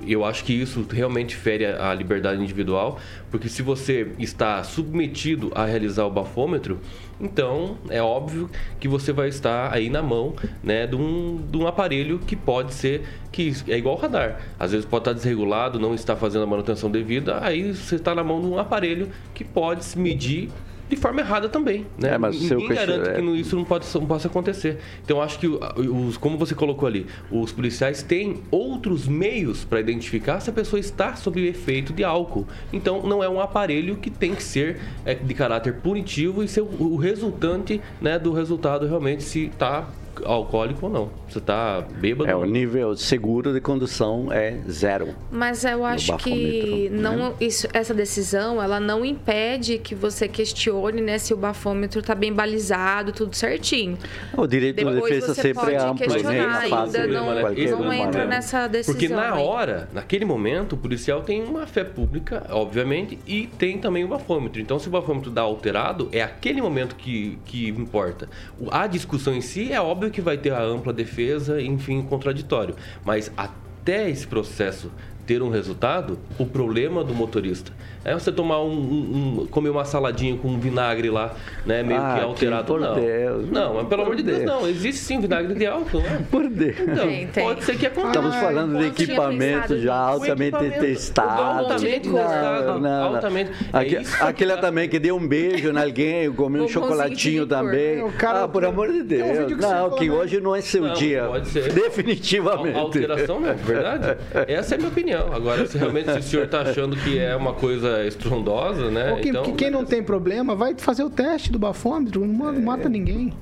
eu acho que isso realmente fere a, liberdade individual, porque se você está submetido a realizar o bafômetro, então é óbvio que você vai estar aí na mão né, de, um, de um aparelho que pode ser que é igual ao radar. Às vezes pode estar desregulado, não está fazendo a manutenção devida, aí você está na mão de um aparelho que pode se medir de forma errada também. Né? É, mas Ninguém garante que isso não, pode, não possa acontecer. Então, acho que, os, como você colocou ali, os policiais têm outros meios para identificar se a pessoa está sob efeito de álcool. Então, não é um aparelho que tem que ser é, de caráter punitivo e ser o, o resultante né, do resultado realmente se está alcoólico ou não. Você está bêbado. É, o nível seguro de condução é zero. Mas eu acho que né? não, isso, essa decisão ela não impede que você questione né, se o bafômetro está bem balizado, tudo certinho. O direito de defesa sempre é amplo, né? Ainda não, não entra nessa decisão. Porque na aí. hora, naquele momento, o policial tem uma fé pública, obviamente, e tem também o bafômetro. Então, se o bafômetro dá alterado, é aquele momento que, que importa. A discussão em si é óbvio que vai ter a ampla defesa, enfim, contraditório. Mas até esse processo ter um resultado, o problema do motorista é você tomar um, um, um comer uma saladinha com um vinagre lá, né, meio ah, que alterado por não. Deus, não, mas pelo amor de Deus, não, existe sim vinagre de álcool, né? Por Deus. Então, tem, tem. pode ser que aconteça. Estamos falando de equipamento já altamente equipamento, testado. Altamente testado, não, não, altamente. É aquele é também que deu um beijo em alguém, [LAUGHS] comeu um chocolatinho também. O cara, ah, por amor de Deus. Um não, que hoje não é seu não, dia. Pode ser. [LAUGHS] Definitivamente. A alteração não, é verdade. [LAUGHS] Essa é a minha opinião. Agora, se realmente se o senhor está achando que é uma coisa estrondosa, né? Então, que quem não tem problema vai fazer o teste do bafômetro, não mata é. ninguém.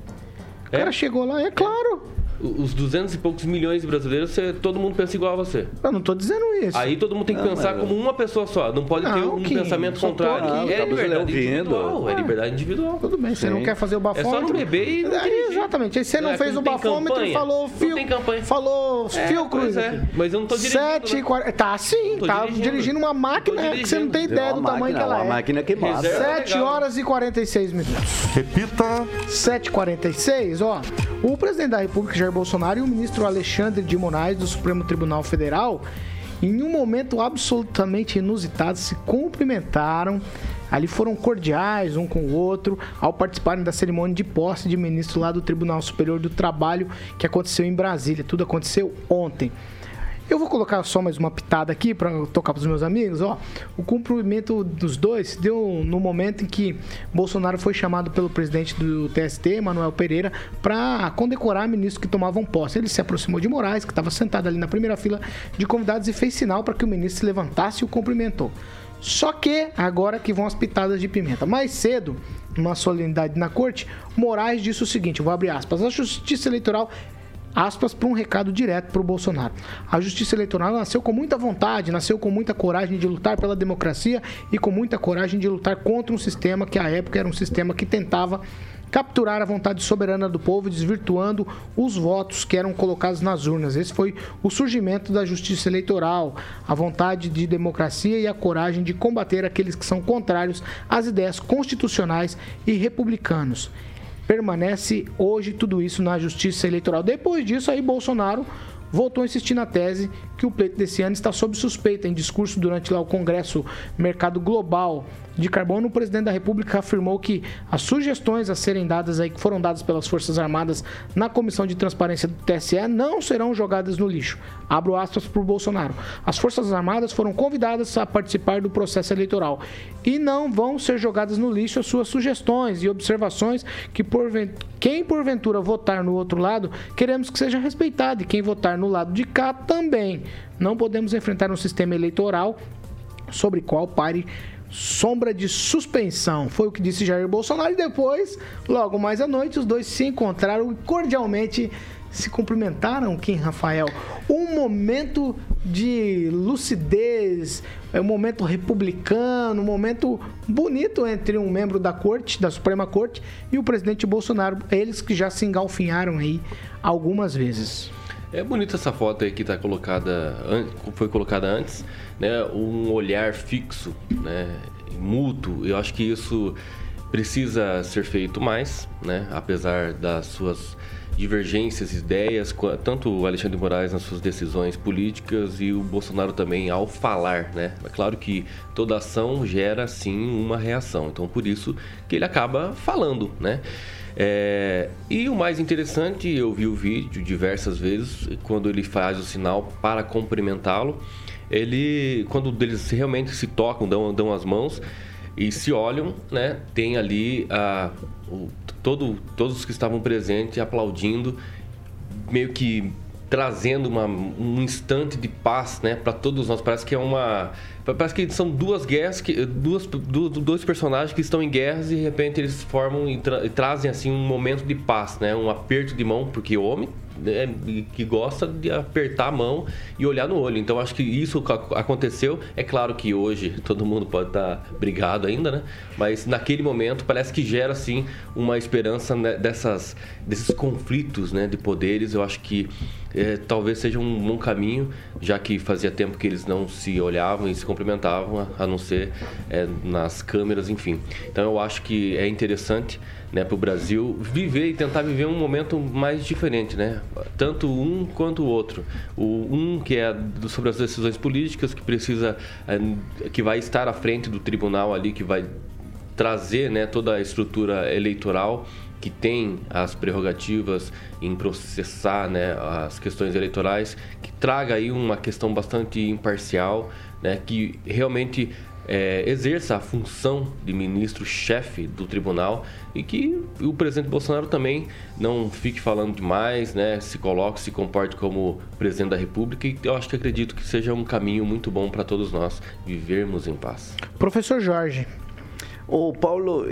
O cara é? chegou lá, é claro os 200 e poucos milhões de brasileiros, você, todo mundo pensa igual a você. Eu não estou dizendo isso. Aí todo mundo tem que não, pensar como uma pessoa só. Não pode não, ter um pensamento contrário. Aqui, é liberdade individual. É liberdade individual. Tudo bem, você não quer fazer o bafômetro. É só não beber e não é, Exatamente. Aí você não é, fez o bafômetro e falou fio. Não tem campanha. Falou é, fio cruz. É. Mas eu não estou dirigindo. 7 né? Tá sim, tá dirigindo. dirigindo uma máquina dirigindo. que você não tem ideia do tamanho que ela é. Uma máquina queimada. 7 horas e 46 minutos. Repita. 7h46, ó. O presidente da República, Jair Bolsonaro, e o ministro Alexandre de Moraes, do Supremo Tribunal Federal, em um momento absolutamente inusitado, se cumprimentaram. Ali foram cordiais um com o outro ao participarem da cerimônia de posse de ministro lá do Tribunal Superior do Trabalho que aconteceu em Brasília. Tudo aconteceu ontem. Eu vou colocar só mais uma pitada aqui para tocar para os meus amigos. Ó, o cumprimento dos dois deu no momento em que Bolsonaro foi chamado pelo presidente do TST, Manuel Pereira, para condecorar ministros que tomavam posse. Ele se aproximou de Moraes, que estava sentado ali na primeira fila de convidados, e fez sinal para que o ministro se levantasse e o cumprimentou. Só que agora que vão as pitadas de pimenta. Mais cedo, numa solenidade na corte, Moraes disse o seguinte: vou abrir aspas. A justiça eleitoral aspas, para um recado direto para o Bolsonaro. A justiça eleitoral nasceu com muita vontade, nasceu com muita coragem de lutar pela democracia e com muita coragem de lutar contra um sistema que à época era um sistema que tentava capturar a vontade soberana do povo, desvirtuando os votos que eram colocados nas urnas. Esse foi o surgimento da justiça eleitoral, a vontade de democracia e a coragem de combater aqueles que são contrários às ideias constitucionais e republicanos permanece hoje tudo isso na justiça eleitoral. Depois disso, aí Bolsonaro voltou a insistir na tese que o pleito desse ano está sob suspeita. Em discurso durante lá o Congresso Mercado Global de Carbono, o presidente da República afirmou que as sugestões a serem dadas aí, que foram dadas pelas Forças Armadas na Comissão de Transparência do TSE, não serão jogadas no lixo. Abro aspas para o Bolsonaro. As Forças Armadas foram convidadas a participar do processo eleitoral e não vão ser jogadas no lixo as suas sugestões e observações que porventura, quem porventura votar no outro lado, queremos que seja respeitado e quem votar no lado de cá também. Não podemos enfrentar um sistema eleitoral sobre qual pare sombra de suspensão. Foi o que disse Jair Bolsonaro e depois, logo mais à noite, os dois se encontraram e cordialmente se cumprimentaram, Kim Rafael. Um momento de lucidez, é um momento republicano, um momento bonito entre um membro da corte, da Suprema Corte, e o presidente Bolsonaro, eles que já se engalfinharam aí algumas vezes. É bonita essa foto aí que tá colocada, foi colocada antes, né? Um olhar fixo, né? Mútuo. Eu acho que isso precisa ser feito mais, né? Apesar das suas divergências, ideias, tanto o Alexandre Moraes nas suas decisões políticas e o Bolsonaro também ao falar, né? É claro que toda ação gera sim uma reação, então por isso que ele acaba falando, né? É, e o mais interessante, eu vi o vídeo diversas vezes, quando ele faz o sinal para cumprimentá-lo, ele, quando eles realmente se tocam, dão, dão as mãos e se olham, né? Tem ali a, o, todo, todos os que estavam presentes aplaudindo, meio que trazendo uma, um instante de paz, né, para todos nós. Parece que é uma, parece que são duas guerras, que, duas, du- dois personagens que estão em guerras e de repente eles formam e, tra- e trazem assim um momento de paz, né, um aperto de mão, porque o homem né, que gosta de apertar a mão e olhar no olho. Então acho que isso ac- aconteceu. É claro que hoje todo mundo pode estar brigado ainda, né? Mas naquele momento parece que gera assim uma esperança né, dessas desses conflitos, né, de poderes. Eu acho que é, talvez seja um bom caminho, já que fazia tempo que eles não se olhavam e se cumprimentavam, a, não ser é, nas câmeras, enfim. Então eu acho que é interessante né, para o Brasil viver e tentar viver um momento mais diferente, né? Tanto um quanto o outro. O um que é sobre as decisões políticas, que precisa, é, que vai estar à frente do tribunal ali, que vai trazer né, toda a estrutura eleitoral que tem as prerrogativas em processar né, as questões eleitorais, que traga aí uma questão bastante imparcial, né, que realmente é, exerça a função de ministro-chefe do tribunal e que o presidente Bolsonaro também não fique falando demais, né, se coloque, se comporte como presidente da República e eu acho que acredito que seja um caminho muito bom para todos nós vivermos em paz. Professor Jorge. Ô Paulo,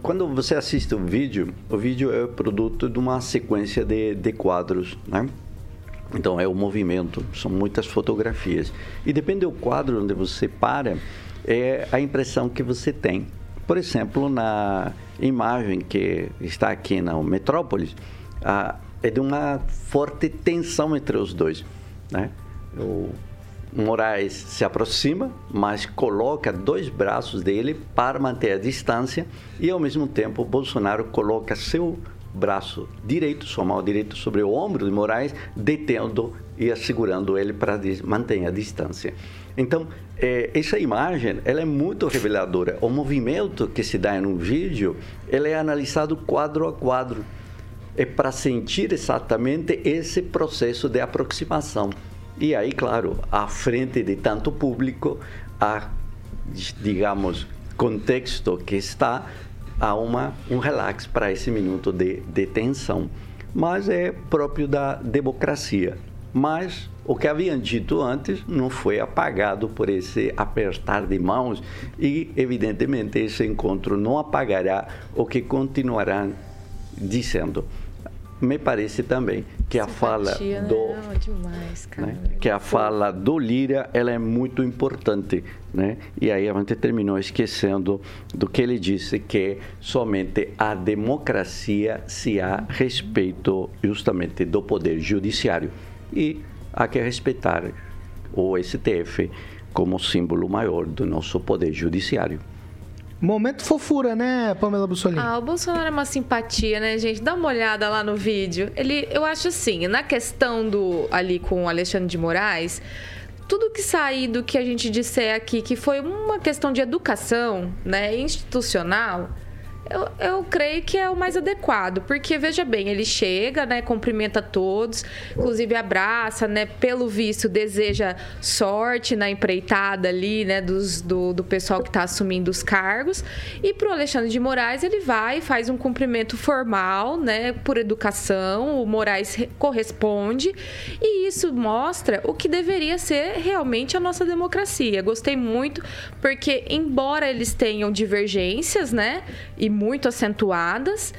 quando você assiste um vídeo, o vídeo é produto de uma sequência de, de quadros, né? Então é o movimento, são muitas fotografias. E depende do quadro onde você para, é a impressão que você tem. Por exemplo, na imagem que está aqui na Metrópolis, é de uma forte tensão entre os dois, né? O Moraes se aproxima, mas coloca dois braços dele para manter a distância e ao mesmo tempo Bolsonaro coloca seu braço direito, sua mão direita sobre o ombro de Moraes, detendo e assegurando ele para manter a distância. Então, eh, essa imagem ela é muito reveladora. O movimento que se dá em um vídeo, ele é analisado quadro a quadro é para sentir exatamente esse processo de aproximação. E aí, claro, à frente de tanto público, há, digamos, contexto que está, há uma, um relax para esse minuto de, de tensão. Mas é próprio da democracia. Mas o que haviam dito antes não foi apagado por esse apertar de mãos e, evidentemente, esse encontro não apagará o que continuarão dizendo. Me parece também que a fala né? do Não, demais, cara. né? que a fala do Lira ela é muito importante, né? E aí a gente terminou esquecendo do que ele disse que somente a democracia se há respeito justamente do poder judiciário e há que respeitar o STF como símbolo maior do nosso poder judiciário. Momento fofura, né, Pamela Bussolini? Ah, o Bolsonaro é uma simpatia, né, gente? Dá uma olhada lá no vídeo. Ele, eu acho assim, na questão do ali com o Alexandre de Moraes, tudo que sair do que a gente disser aqui, que foi uma questão de educação, né, institucional, eu, eu creio que é o mais adequado, porque veja bem, ele chega, né, cumprimenta todos, inclusive abraça, né, pelo visto deseja sorte na empreitada ali, né, dos, do, do pessoal que está assumindo os cargos. E para o Alexandre de Moraes ele vai e faz um cumprimento formal, né, por educação. O Moraes re- corresponde e isso mostra o que deveria ser realmente a nossa democracia. Gostei muito porque embora eles tenham divergências, né, e muito acentuadas,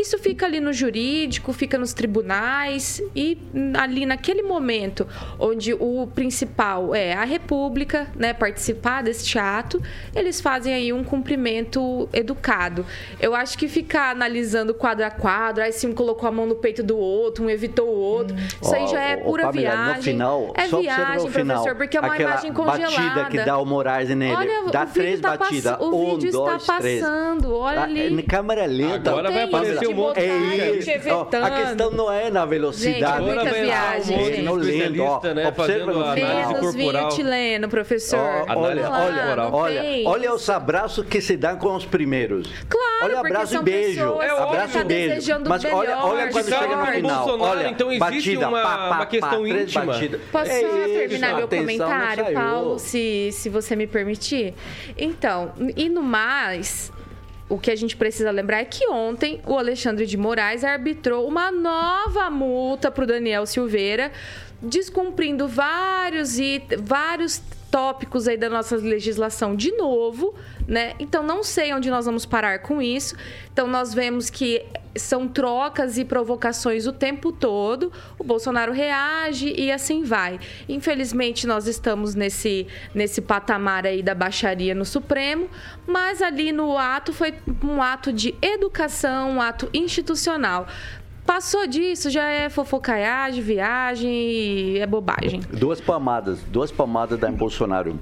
isso fica ali no jurídico, fica nos tribunais e hum, ali naquele momento onde o principal é a República, né, participar deste ato, eles fazem aí um cumprimento educado. Eu acho que ficar analisando quadro a quadro, aí se um colocou a mão no peito do outro, um evitou o outro, isso aí já é ó, pura Pamela, viagem. No final, é só viagem, o final, professor, porque é uma aquela imagem congelada. batida que dá o Moraes nele. Olha, dá três tá batidas. o um, vídeo dois, está três. passando, olha Ah, ali. Em câmera lenta. Agora vai aparecer. Um monte de- aí, isso. A questão não é na velocidade. Gente, é muita viagem, um gente. No lento, ó. né, Observa no a final. análise Menos professor. Ó, olha, olha, olha, olha isso. os abraços que se dão com os primeiros. Claro, olha porque abraço e beijo. pessoas É abraço tá e beijo. desejando Mas olha, melhor. olha quando chega no final. Olha, então existe batida, uma- pá, pá, uma questão pá, íntima. batidas. Posso É só terminar meu atenção não comentário. Paulo, se, se você me permitir? Então, e no mais, o que a gente precisa lembrar é que ontem o Alexandre de Moraes arbitrou uma nova multa para o Daniel Silveira, descumprindo vários, e, vários tópicos aí da nossa legislação de novo, né? Então não sei onde nós vamos parar com isso. Então nós vemos que são trocas e provocações o tempo todo. O Bolsonaro reage e assim vai. Infelizmente nós estamos nesse nesse patamar aí da baixaria no Supremo, mas ali no ato foi um ato de educação, um ato institucional. Passou disso, já é fofocaiagem, viagem é bobagem. Duas palmadas, duas palmadas da Bolsonaro.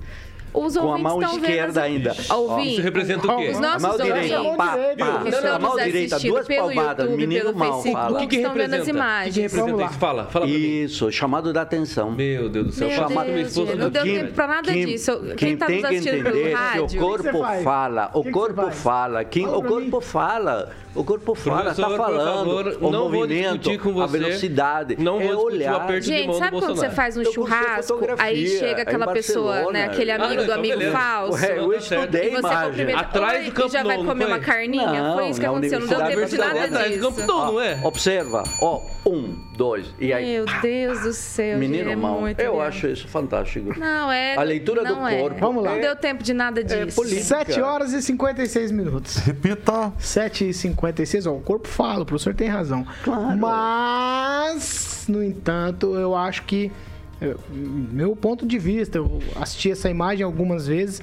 Os Com a mão estão vendo esquerda as- ainda. Ouvintes, Isso representa o quê? Os A nossos mão ouvintes direita, mão pá, pá. que A mão direita, duas palmadas, YouTube, menino mal Facebook, fala. O que, que estão vendo representa? as O que, que imagens. representa Vamos lá. isso? Fala, fala pra mim. Isso, chamado da atenção. Meu Deus do céu. Meu pra Deus, minha esposa não deu tempo pra nada quem, disso. Quem Quem tá tem nos que assistindo pelo entender rádio? que o corpo fala, o corpo fala, quem, o corpo fala, o corpo fala, tá falando, favor, o movimento, a velocidade, Não é olhar. mão Gente, sabe quando você faz um churrasco, aí chega em aquela pessoa, né? Aquele amigo do então amigo beleza. falso. Ué, eu tá estudei você imagem. Atrás do Camp e já vai comer não uma carninha. Não, foi isso que aconteceu. Não deu tempo de nada disso. Não é? Observa, ó, um, dois, e aí, Meu Deus do céu, menino é mal. muito Eu acho isso fantástico. Não, é. A leitura do é. corpo. Vamos lá. Não deu tempo de nada disso. política. 7 horas e 56 minutos. Repita. 7 e 56 ó, o corpo fala, o professor tem razão. Claro. Mas, no entanto, eu acho que, eh, meu ponto de vista, eu assisti essa imagem algumas vezes,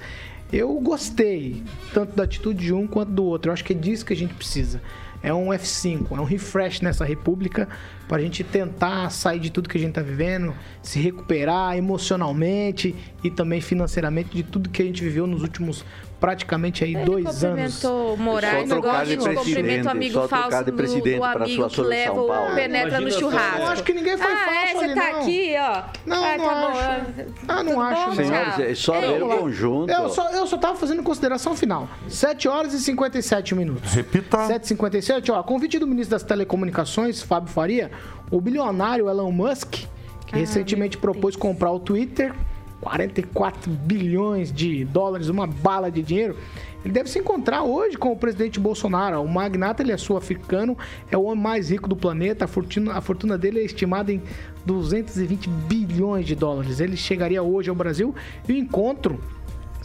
eu gostei, tanto da atitude de um quanto do outro. Eu acho que é disso que a gente precisa. É um F5, é um refresh nessa república para a gente tentar sair de tudo que a gente está vivendo, se recuperar emocionalmente e também financeiramente de tudo que a gente viveu nos últimos praticamente aí Ele dois anos. cumprimentou Moraes, Só trocar de presidente, amigo só trocar falso de presidente amigo sua que leva o Paulo. penetra no Imagina churrasco. Eu acho que ninguém foi ah, falso é, você ali, tá não. aqui, ó. Não, ah, não tá bom. acho. Ah, não Tudo acho, bom? Senhores, é só ver o conjunto. Eu só, eu só tava fazendo consideração final. 7 horas e 57 minutos. Repita. 7h57, ó. Convite do ministro das Telecomunicações, Fábio Faria, o bilionário Elon Musk, que recentemente propôs comprar o Twitter, 44 bilhões de dólares, uma bala de dinheiro. Ele deve se encontrar hoje com o presidente Bolsonaro. O magnata, ele é sul-africano, é o homem mais rico do planeta. A fortuna, a fortuna dele é estimada em 220 bilhões de dólares. Ele chegaria hoje ao Brasil e o encontro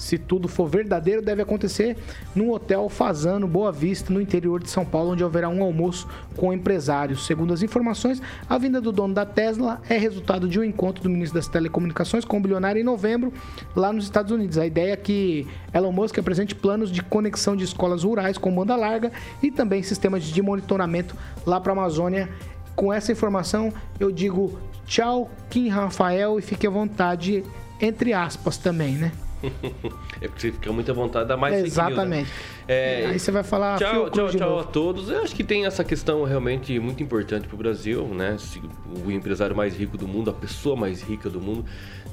se tudo for verdadeiro, deve acontecer num hotel Fazano Boa Vista, no interior de São Paulo, onde haverá um almoço com empresários. Segundo as informações, a vinda do dono da Tesla é resultado de um encontro do ministro das Telecomunicações com o bilionário em novembro, lá nos Estados Unidos. A ideia é que Elon Musk apresente planos de conexão de escolas rurais com banda larga e também sistemas de monitoramento lá para a Amazônia. Com essa informação, eu digo tchau, Kim Rafael, e fique à vontade, entre aspas também, né? [LAUGHS] É porque você fica muito à vontade, dá mais fake news, né? Exatamente. É, Aí você vai falar Tchau, tchau, tchau a todos. Eu acho que tem essa questão realmente muito importante para o Brasil, né? O empresário mais rico do mundo, a pessoa mais rica do mundo,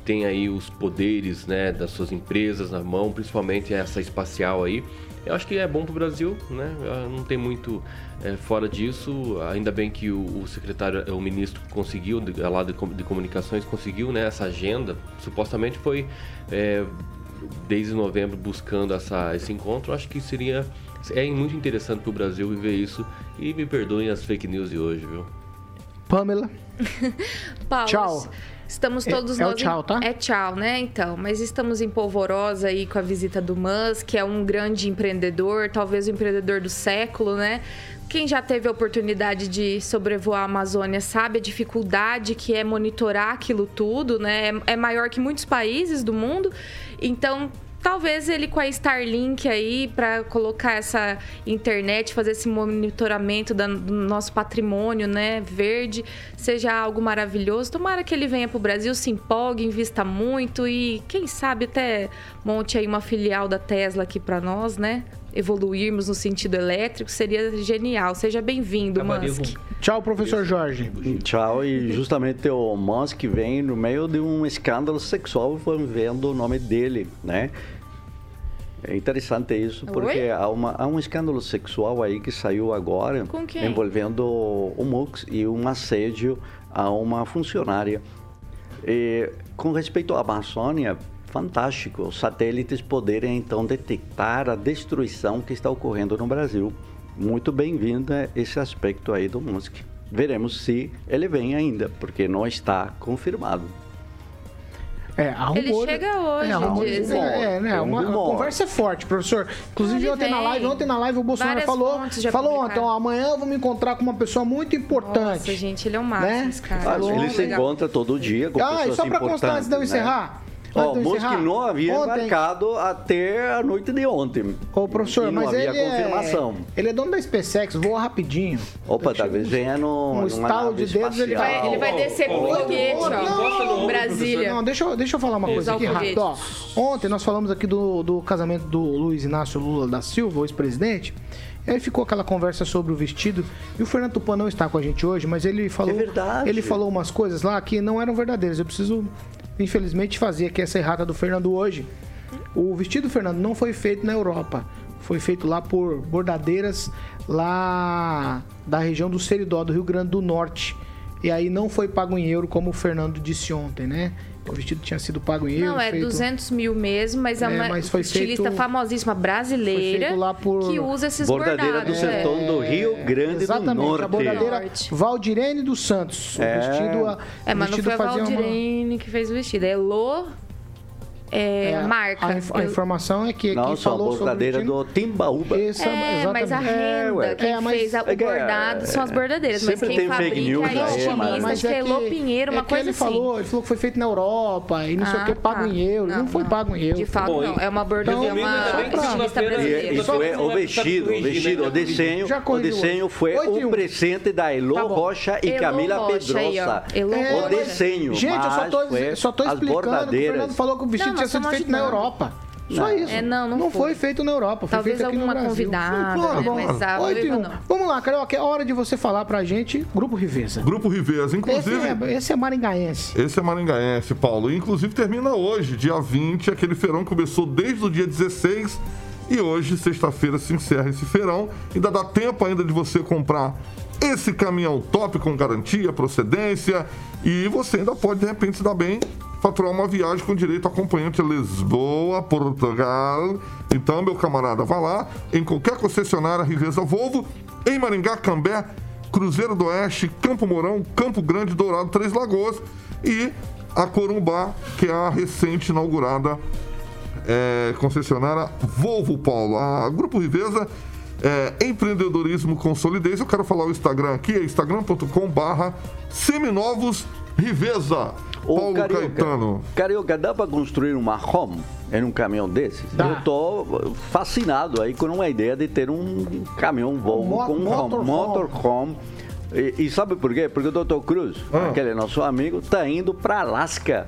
tem aí os poderes, né, das suas empresas na mão, principalmente essa espacial aí. Eu acho que é bom para o Brasil, né? Não tem muito é, fora disso. Ainda bem que o, o secretário, o ministro conseguiu, lá de, de comunicações, conseguiu, né, essa agenda. Supostamente foi é, desde novembro buscando essa, esse encontro. Acho que seria é muito interessante para o Brasil viver isso. E me perdoem as fake news de hoje, viu? Pamela. [LAUGHS] Paulo, Tchau. Estamos É- todos é o nós. em- tchau, tá? É tchau, né? Então, mas estamos em polvorosa aí com a visita do Musk, que é um grande empreendedor, talvez o empreendedor do século, né? Quem já teve a oportunidade de sobrevoar a Amazônia sabe a dificuldade que é monitorar aquilo tudo, né? É é maior que muitos países do mundo. Então, talvez ele com a Starlink aí para colocar essa internet, fazer esse monitoramento do nosso patrimônio, né, verde, seja algo maravilhoso. Tomara que ele venha para o Brasil, se empolgue, invista muito e quem sabe até monte aí uma filial da Tesla aqui para nós, né? Evoluirmos no sentido elétrico, seria genial. Seja bem-vindo, Musk. Tchau, professor Jorge. Tchau, e justamente o Musk vem no meio de um escândalo sexual envolvendo o nome dele, né? É interessante isso, porque Oi? há, uma- há um escândalo sexual aí que saiu agora Com quem? envolvendo o Musk e um assédio a uma funcionária. E, com respeito à Amazônia, fantástico, os satélites poderem então detectar a destruição que está ocorrendo no Brasil. Muito bem-vinda esse aspecto aí do Musk. Veremos se ele vem ainda, porque não está confirmado. É, há Ele chega hoje, é, dizem. é, né, um uma, a rumor. conversa é forte, professor. Inclusive, Ele ontem na vem. live, ontem na live o Bolsonaro Várias falou, falou ontem, ó, amanhã eu vou me encontrar com uma pessoa muito importante. Nossa, gente, ele é o máximo, Né? cara. Falou, ele se legal. encontra todo dia com Ah, e pessoas só pra importantes. constar antes de eu né? encerrar. Ó, antes de o eu Musk encerrar, não havia ontem- embarcado até a noite de ontem. Ô, professor, e não mas havia ele confirmação. é, ele é dono da SpaceX, voa rapidinho. Opa, talvez venha no, um numa estalo de dedos, ele. Vai- ele vai descer com o Ó, foguete, ó, ombro, Brasília. Não, deixa, eu- deixa eu falar uma coisa aqui rápido. Ó, ontem nós falamos aqui do, do casamento do Luiz Inácio Lula da Silva, o ex-presidente. E aí ficou aquela conversa sobre o vestido. E o Fernando Tupan não está com a gente hoje, mas ele falou. É verdade. Ele falou umas coisas lá que não eram verdadeiras. Eu preciso, infelizmente, fazer aqui essa errata do Fernando hoje. O vestido do Fernando não foi feito na Europa. Foi feito lá por bordadeiras lá da região do Seridó, do Rio Grande do Norte. E aí não foi pago em euro, como o Fernando disse ontem, né? O vestido tinha sido pago em euro. Não, é feito... 200 mil mesmo, mas é É, uma mas foi estilista feito- famosíssima brasileira foi feito lá por- que usa esses Bordadeira do bordados. é. sertão do Rio Grande Exatamente, do Norte. a bordadeira Norte. Valdirene dos Santos. O É. vestido, a- É, mas não foi a fazia uma- Valdirene que fez o vestido. É Elô, é, É, marca. A, inf- a informação é que Não, quem só a falou sobre o bordadeira do Timbaúba. Essa- É, mas a exatamente. renda, É, quem É, mas- fez a- o É que, é, bordado são as bordadeiras. Mas quem tem fake fabrica news é estilista, mas- acho que é Elô Pinheiro, uma é que coisa ele assim. falou, ele falou que foi feito na Europa e não sei o que, Ah, pago tá. em euro. Não, Não, foi pago em euro. De fato, Bom, não. É uma bordadora, é Então, uma que brasileira. foi não o é vestido, o vestido, o desenho, o desenho foi um. presente da Elô Tá. Rocha e Camila. Pedrosa. É, o desenho, Gente, eu só tô, as explicando que o bordadeiras. Fernando falou que o vestido tinha sido feito na. Europa. Só Não. isso. É, não, não foi. foi. feito na Europa, foi Talvez feito aqui no alguma Brasil. convidada, Claro, né? Mas a Oito e um. não. Vamos lá, Carioca, é hora de você falar pra gente, Grupo Riveza. Grupo Riveza, Esse inclusive. é, esse é maringaense. Esse é maringaense, Paulo. Inclusive termina hoje, dia 20. Aquele feirão começou desde o dia 16 e hoje, sexta-feira, se encerra esse feirão. Ainda dá tempo ainda de você comprar esse caminhão top com garantia, procedência e você ainda pode, de repente, se dar bem, faturar uma viagem com direito a acompanhante Lisboa, Portugal. Então, meu camarada, vá lá em qualquer concessionária Riveza Volvo, em Maringá, Cambé, Cruzeiro do Oeste, Campo Mourão, Campo Grande, Dourado, Três Lagoas e a Corumbá, que é a recente inaugurada é, concessionária Volvo Paulo. A Grupo Riveza é empreendedorismo com solidez. Eu quero falar o Instagram aqui, é instagram.com barra seminovos Riveza. Ô, Paulo Carioca, Caetano. Carioca, dá para construir uma home em um caminhão desses? Dá. Eu tô fascinado aí com uma ideia de ter um caminhão Volvo mo- com um motorhome. motorhome. E, e sabe por quê? Porque o Dr. Cruz, Ah. aquele nosso amigo, tá indo para Alasca.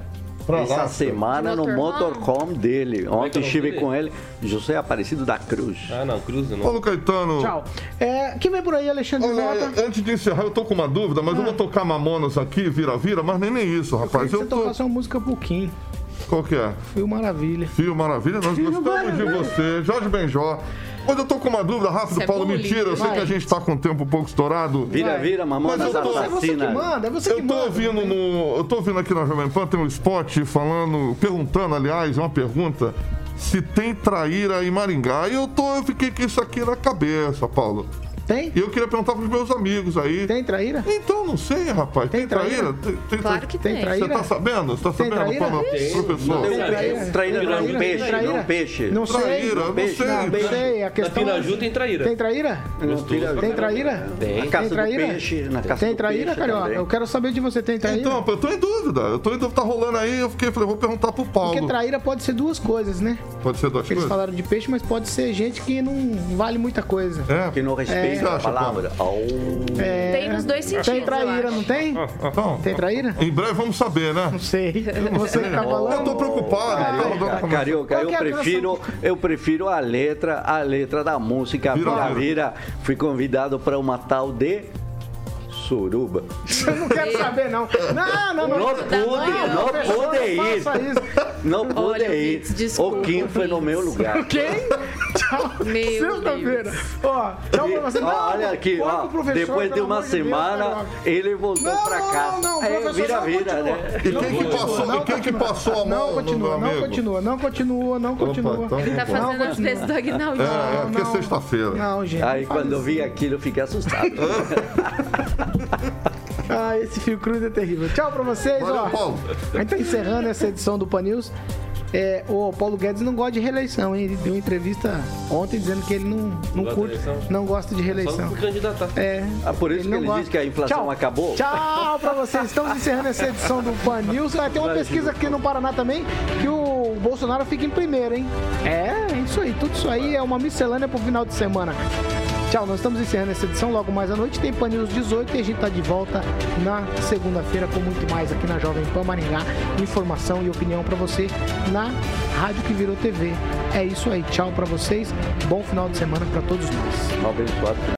Essa semana De no motorhome? dele. é é Ontem estive com ele, José Aparecido da Cruz. Ah, não, cruza não. Paulo Caetano. Tchau. É, quem vem por aí, Alexandre Olha, Mota? antes de encerrar, eu tô com uma dúvida, mas eu vou tocar Mamonas aqui, vira-vira, mas nem, nem isso, rapaz. Você Eu tô. tocasse uma música Kim. Qual que é? Foi maravilha. Fio Maravilha, nós Fio gostamos de Maravilha. você. Jorge Benjó. Mas eu tô com uma dúvida rápida, Isso é Paulo. bullying, Mentira, eu sei que a gente tá com o tempo um pouco estourado. Vira, vira, mamãe Mas eu tô- É você que manda, é você que Eu tô manda. ouvindo no. Eu tô ouvindo aqui na Jovem Pan, tem um spot falando, perguntando, aliás, uma pergunta, se tem traíra em Maringá. E eu tô, eu fiquei com isso aqui na cabeça, Paulo. Tem? E eu queria perguntar pros meus amigos aí. Tem traíra? Então, não sei, rapaz. Tem, Tem traíra? traíra? Tem, tem Claro que Tem tem. traíra? Você tá sabendo? Você tá Tem sabendo, traíra? Paulo, professor? Tem traíra? traíra não, traíra? peixe, Traíra? não peixe. Não sei. Traíra, não Peixe, sei. Não, não sei. A Na questão Piraju tem traíra. Tem traíra? Tem traíra? Tem. Na caça Tem do peixe, na caça Tem do traíra, peixe Carioca? Eu quero saber de você. Tem traíra? Então, eu tô em dúvida. Eu tô em dúvida, tá rolando aí. Eu fiquei, falei, vou perguntar pro Paulo. Porque traíra pode ser duas coisas, né? Pode ser duas Eles coisas? falaram de peixe, mas pode ser gente que não vale muita coisa. É. Que não respeita você acha, palavra. É, Tem nos dois sentidos, Tem traíra, não tem? Então, Tem traíra? em breve vamos saber, né? Não sei. Você que tá falando. Eu tô preocupado. Carioca, eu prefiro, eu prefiro a letra, a letra da música vira. Vira. Fui convidado para uma tal de Suruba. Eu não quero saber, não. Não, não, não. Não pude, não pude ir. Não pude Olha, ir. O Kim foi no meu lugar. Quem? Tchau. Meu Sexta-feira. Ó, tchau pra você. Olha aqui, ó, depois de uma semana, ele voltou Não, pra não, casa. não, não, é, vira, não vira, continua. né? E Não quem que passou, não e quem que passou a mão Não continua, não amigo? continua, não continua, não continua. então Ele tá fazendo as vezes do Agnaldo. É, é, porque é não. sexta-feira. Não, gente. Aí quando eu vi aquilo, eu fiquei assustado. [LAUGHS] Ah, esse fio cruz é terrível. Tchau pra vocês, Valeu, ó. Paulo. A gente tá encerrando essa edição do Pan News. É, o Paulo Guedes não gosta de reeleição, hein? Ele deu uma entrevista ontem dizendo que ele não, não gosta curte, não gosta de Só reeleição. não candidatar. É. Ah, por isso que não ele gosta. disse que a inflação Tchau. acabou? Tchau pra vocês. Estamos encerrando essa edição do Pan News. Vai ter uma pesquisa aqui no Paraná também que o Bolsonaro fica em primeiro, hein? É, é isso aí. Tudo isso aí é uma miscelânea pro final de semana. Tchau, nós estamos encerrando essa edição. Logo mais à noite tem Pan News 18 e a gente tá de volta na segunda-feira com muito mais aqui na Jovem Pan Maringá. Informação e opinião pra você na Rádio que virou TV. É isso aí. Tchau pra vocês. Bom final de semana pra todos nós. Abençoado.